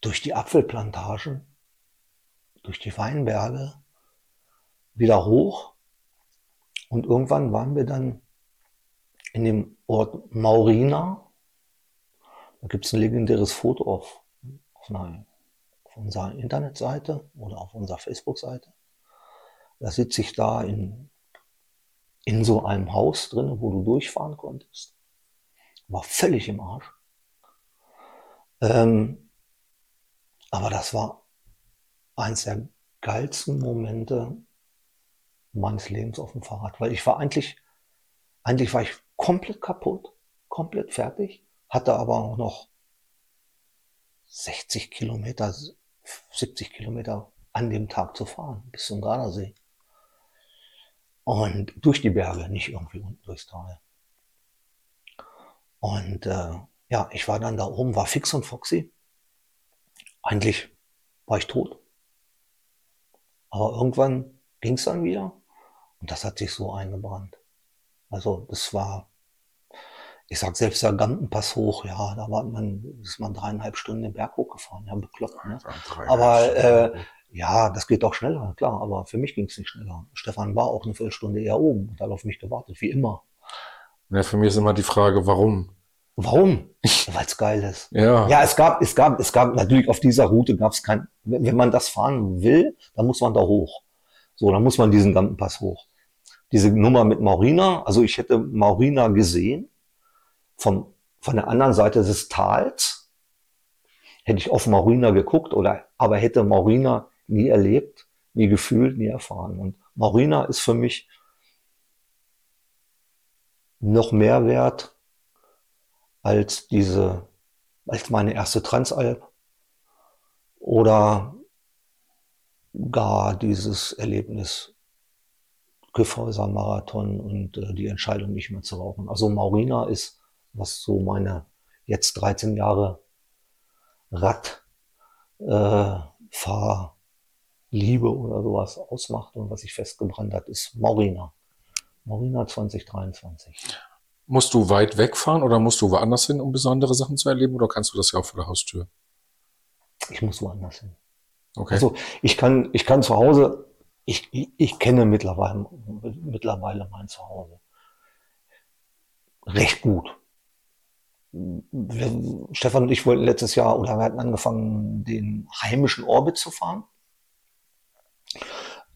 durch die Apfelplantagen, durch die Weinberge wieder hoch und irgendwann waren wir dann in dem Ort Maurina. Da gibt es ein legendäres Foto auf, auf, einer, auf unserer Internetseite oder auf unserer Facebook-Seite. Da sitze ich da in, in so einem Haus drin, wo du durchfahren konntest. War völlig im Arsch. Ähm, aber das war eins der geilsten Momente meines Lebens auf dem Fahrrad, weil ich war eigentlich, eigentlich war ich komplett kaputt, komplett fertig, hatte aber auch noch 60 Kilometer, 70 Kilometer an dem Tag zu fahren bis zum Gardasee. Und durch die Berge, nicht irgendwie unten durchs Tal. Und äh, ja, ich war dann da oben, war fix und foxy. Eigentlich war ich tot. Aber irgendwann ging es dann wieder und das hat sich so eingebrannt. Also das war, ich sag selbst der Gampenpass hoch, ja, da war man, ist man dreieinhalb Stunden den Berg hochgefahren, ja, bekloppt, ne? Aber äh, ja, das geht auch schneller, klar, aber für mich ging es nicht schneller. Stefan war auch eine Viertelstunde eher oben und hat auf mich gewartet, wie immer. Ja, für mich ist immer die Frage, warum? Warum? Weil es geil ist. Ja. Ja, es gab, es gab, es gab natürlich auf dieser Route gab es kein, wenn wenn man das fahren will, dann muss man da hoch. So, dann muss man diesen Gampenpass hoch. Diese Nummer mit Maurina, also ich hätte Maurina gesehen, vom, von der anderen Seite des Tals, hätte ich auf Maurina geguckt oder, aber hätte Maurina nie erlebt, nie gefühlt, nie erfahren. Und Maurina ist für mich noch mehr wert als diese, als meine erste Transalp oder gar dieses Erlebnis Kyffhäuser Marathon und äh, die Entscheidung nicht mehr zu rauchen. Also Maurina ist, was so meine jetzt 13 Jahre Rad, äh, Liebe oder sowas ausmacht und was sich festgebrannt hat, ist Maurina. Maurina 2023. Musst du weit wegfahren oder musst du woanders hin, um besondere Sachen zu erleben oder kannst du das ja auch vor der Haustür? Ich muss woanders hin. Okay. Also ich kann, ich kann zu Hause, ich, ich, ich kenne mittlerweile, mittlerweile mein Zuhause recht gut. Wir, Stefan und ich wollten letztes Jahr oder wir hatten angefangen, den heimischen Orbit zu fahren.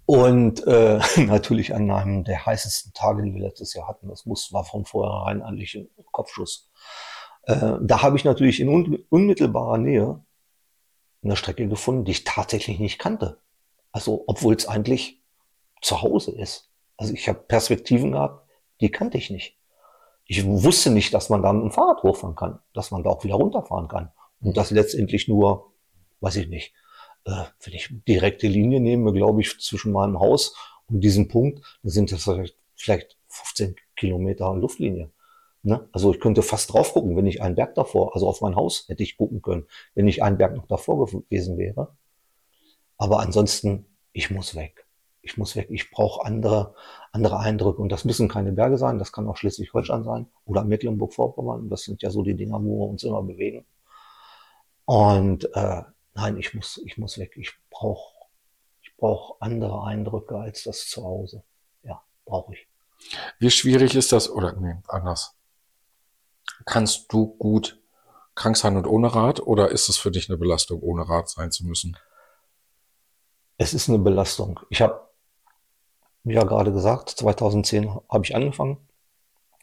Und äh, natürlich an einem der heißesten Tage, die wir letztes Jahr hatten. Das muss, war von vornherein eigentlich ein Kopfschuss. Äh, da habe ich natürlich in un unmittelbarer Nähe eine Strecke gefunden, die ich tatsächlich nicht kannte. Also, obwohl es eigentlich zu Hause ist. Also ich habe Perspektiven gehabt, die kannte ich nicht. Ich wusste nicht, dass man da mit dem Fahrrad hochfahren kann, dass man da auch wieder runterfahren kann. Und das letztendlich nur, weiß ich nicht, äh, wenn ich direkte Linie nehme, glaube ich, zwischen meinem Haus und diesem Punkt, dann sind das vielleicht, vielleicht 15 Kilometer Luftlinie. Ne? Also ich könnte fast drauf gucken, wenn ich einen Berg davor, also auf mein Haus hätte ich gucken können, wenn ich einen Berg noch davor gewesen wäre. Aber ansonsten, ich muss weg. Ich muss weg. Ich brauche andere, andere Eindrücke. Und das müssen keine Berge sein. Das kann auch Schleswig-Holstein sein oder Mecklenburg-Vorpommern. Das sind ja so die Dinger, wo wir uns immer bewegen. Und äh, nein, ich muss, ich muss weg. Ich brauche ich brauch andere Eindrücke als das zu Hause. Ja, brauche ich. Wie schwierig ist das, oder nee, anders. Kannst du gut krank sein und ohne Rad oder ist es für dich eine Belastung, ohne Rad sein zu müssen? Es ist eine Belastung. Ich habe, wie ja gerade gesagt, 2010 habe ich angefangen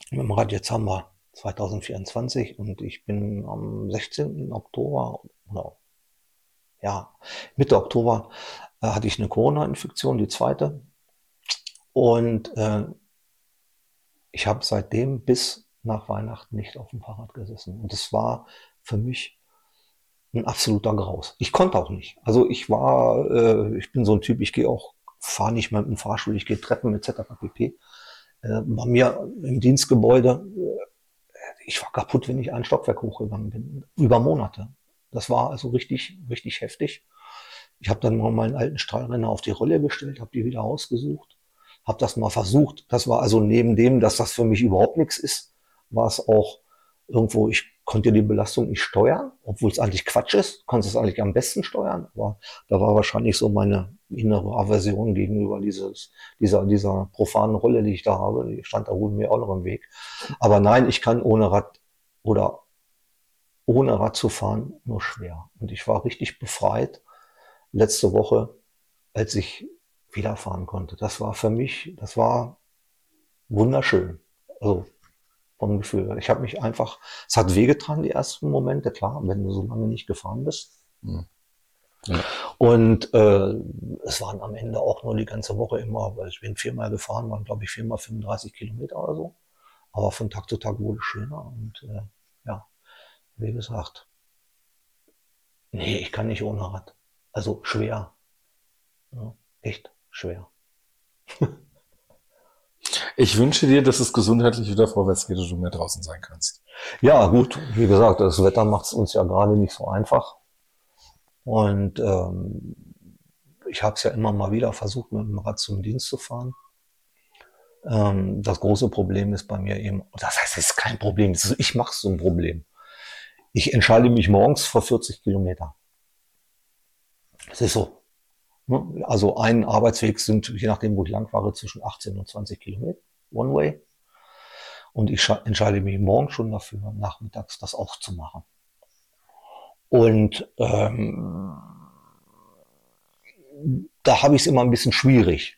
mit dem Rad. Jetzt haben wir 2024 und ich bin am 16. Oktober oder ja, Mitte Oktober äh, hatte ich eine Corona-Infektion, die zweite. Und äh, ich habe seitdem bis nach Weihnachten nicht auf dem Fahrrad gesessen. Und es war für mich ein absoluter Graus. Ich konnte auch nicht. Also ich war, äh, ich bin so ein Typ, ich gehe auch, fahre nicht mehr mit dem Fahrstuhl, ich gehe Treppen etc. pp. Äh, bei mir im Dienstgebäude, äh, ich war kaputt, wenn ich einen Stockwerk hochgegangen bin. Über Monate. Das war also richtig, richtig heftig. Ich habe dann mal meinen alten Strahlrenner auf die Rolle gestellt, habe die wieder ausgesucht, habe das mal versucht. Das war also neben dem, dass das für mich überhaupt nichts ist, war es auch irgendwo, ich konnte die Belastung nicht steuern, obwohl es eigentlich Quatsch ist, konnte es eigentlich am besten steuern, aber da war wahrscheinlich so meine innere Aversion gegenüber dieses, dieser, dieser profanen Rolle, die ich da habe, die stand da wohl mir auch noch im Weg. Aber nein, ich kann ohne Rad oder ohne Rad zu fahren nur schwer. Und ich war richtig befreit letzte Woche, als ich wieder fahren konnte. Das war für mich, das war wunderschön. Also vom Gefühl. Ich habe mich einfach, es hat wehgetan, die ersten Momente, klar, wenn du so lange nicht gefahren bist. Mhm. Ja. Und äh, es waren am Ende auch nur die ganze Woche immer, weil ich bin viermal gefahren, waren glaube ich viermal 35 Kilometer oder so. Aber von Tag zu Tag wurde es schöner und äh, ja, wie gesagt, nee, ich kann nicht ohne Rad. Also schwer. Ja, echt schwer. Ich wünsche dir, dass es gesundheitlich wieder vorwärts geht und du mehr draußen sein kannst. Ja, gut, wie gesagt, das Wetter macht es uns ja gerade nicht so einfach. Und ähm, ich habe es ja immer mal wieder versucht, mit dem Rad zum Dienst zu fahren. Ähm, das große Problem ist bei mir eben, das heißt, es ist kein Problem, ich mache es so ein Problem. Ich entscheide mich morgens vor 40 Kilometer. Es ist so. Ne? Also ein Arbeitsweg sind, je nachdem, wo ich lang fahre, zwischen 18 und 20 Kilometer, one way. Und ich entscheide mich morgen schon dafür, nachmittags das auch zu machen. Und ähm, da habe ich es immer ein bisschen schwierig.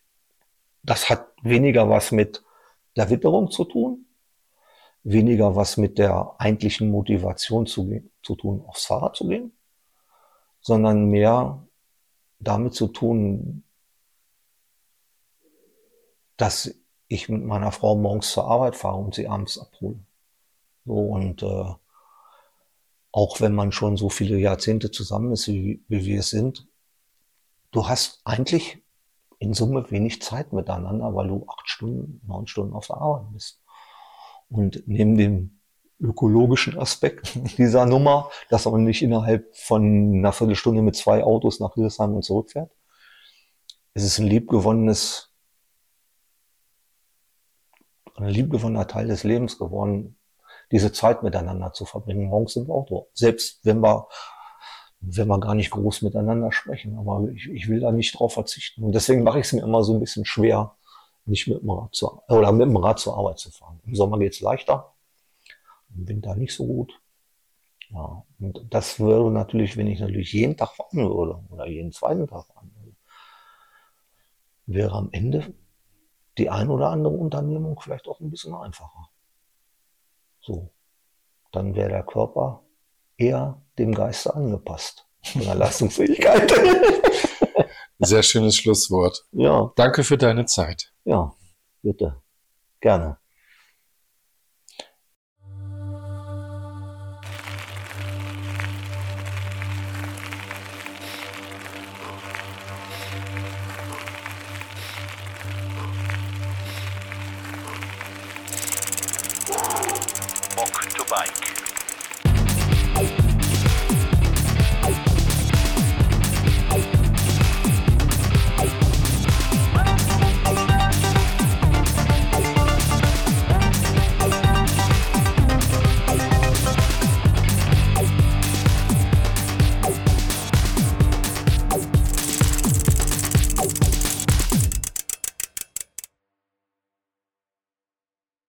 Das hat weniger was mit der Witterung zu tun, weniger was mit der eigentlichen Motivation zu, zu tun, aufs Fahrrad zu gehen, sondern mehr damit zu tun, dass ich mit meiner Frau morgens zur Arbeit fahre und sie abends abhole. So und äh, auch wenn man schon so viele Jahrzehnte zusammen ist, wie, wie wir es sind, du hast eigentlich in Summe wenig Zeit miteinander, weil du acht Stunden, neun Stunden auf der Arbeit bist. Und neben dem ökologischen Aspekt dieser Nummer, dass man nicht innerhalb von einer Viertelstunde mit zwei Autos nach Hildesheim und zurückfährt, ist es ein liebgewonnenes, ein liebgewonnener Teil des Lebens geworden, diese Zeit miteinander zu verbringen, morgens im Auto. Selbst wenn wir, wenn wir gar nicht groß miteinander sprechen. Aber ich, ich will da nicht drauf verzichten. Und deswegen mache ich es mir immer so ein bisschen schwer, nicht mit dem Rad zur, oder mit dem Rad zur Arbeit zu fahren. Im Sommer geht's leichter, im Winter nicht so gut. Ja, und das würde natürlich, wenn ich natürlich jeden Tag fahren würde oder jeden zweiten Tag fahren würde, wäre am Ende die ein oder andere Unternehmung vielleicht auch ein bisschen einfacher. So. Dann wäre der Körper eher dem Geiste angepasst. Von der Leistungsfähigkeit. Sehr schönes Schlusswort. Ja. Danke für deine Zeit. Ja, bitte. Gerne.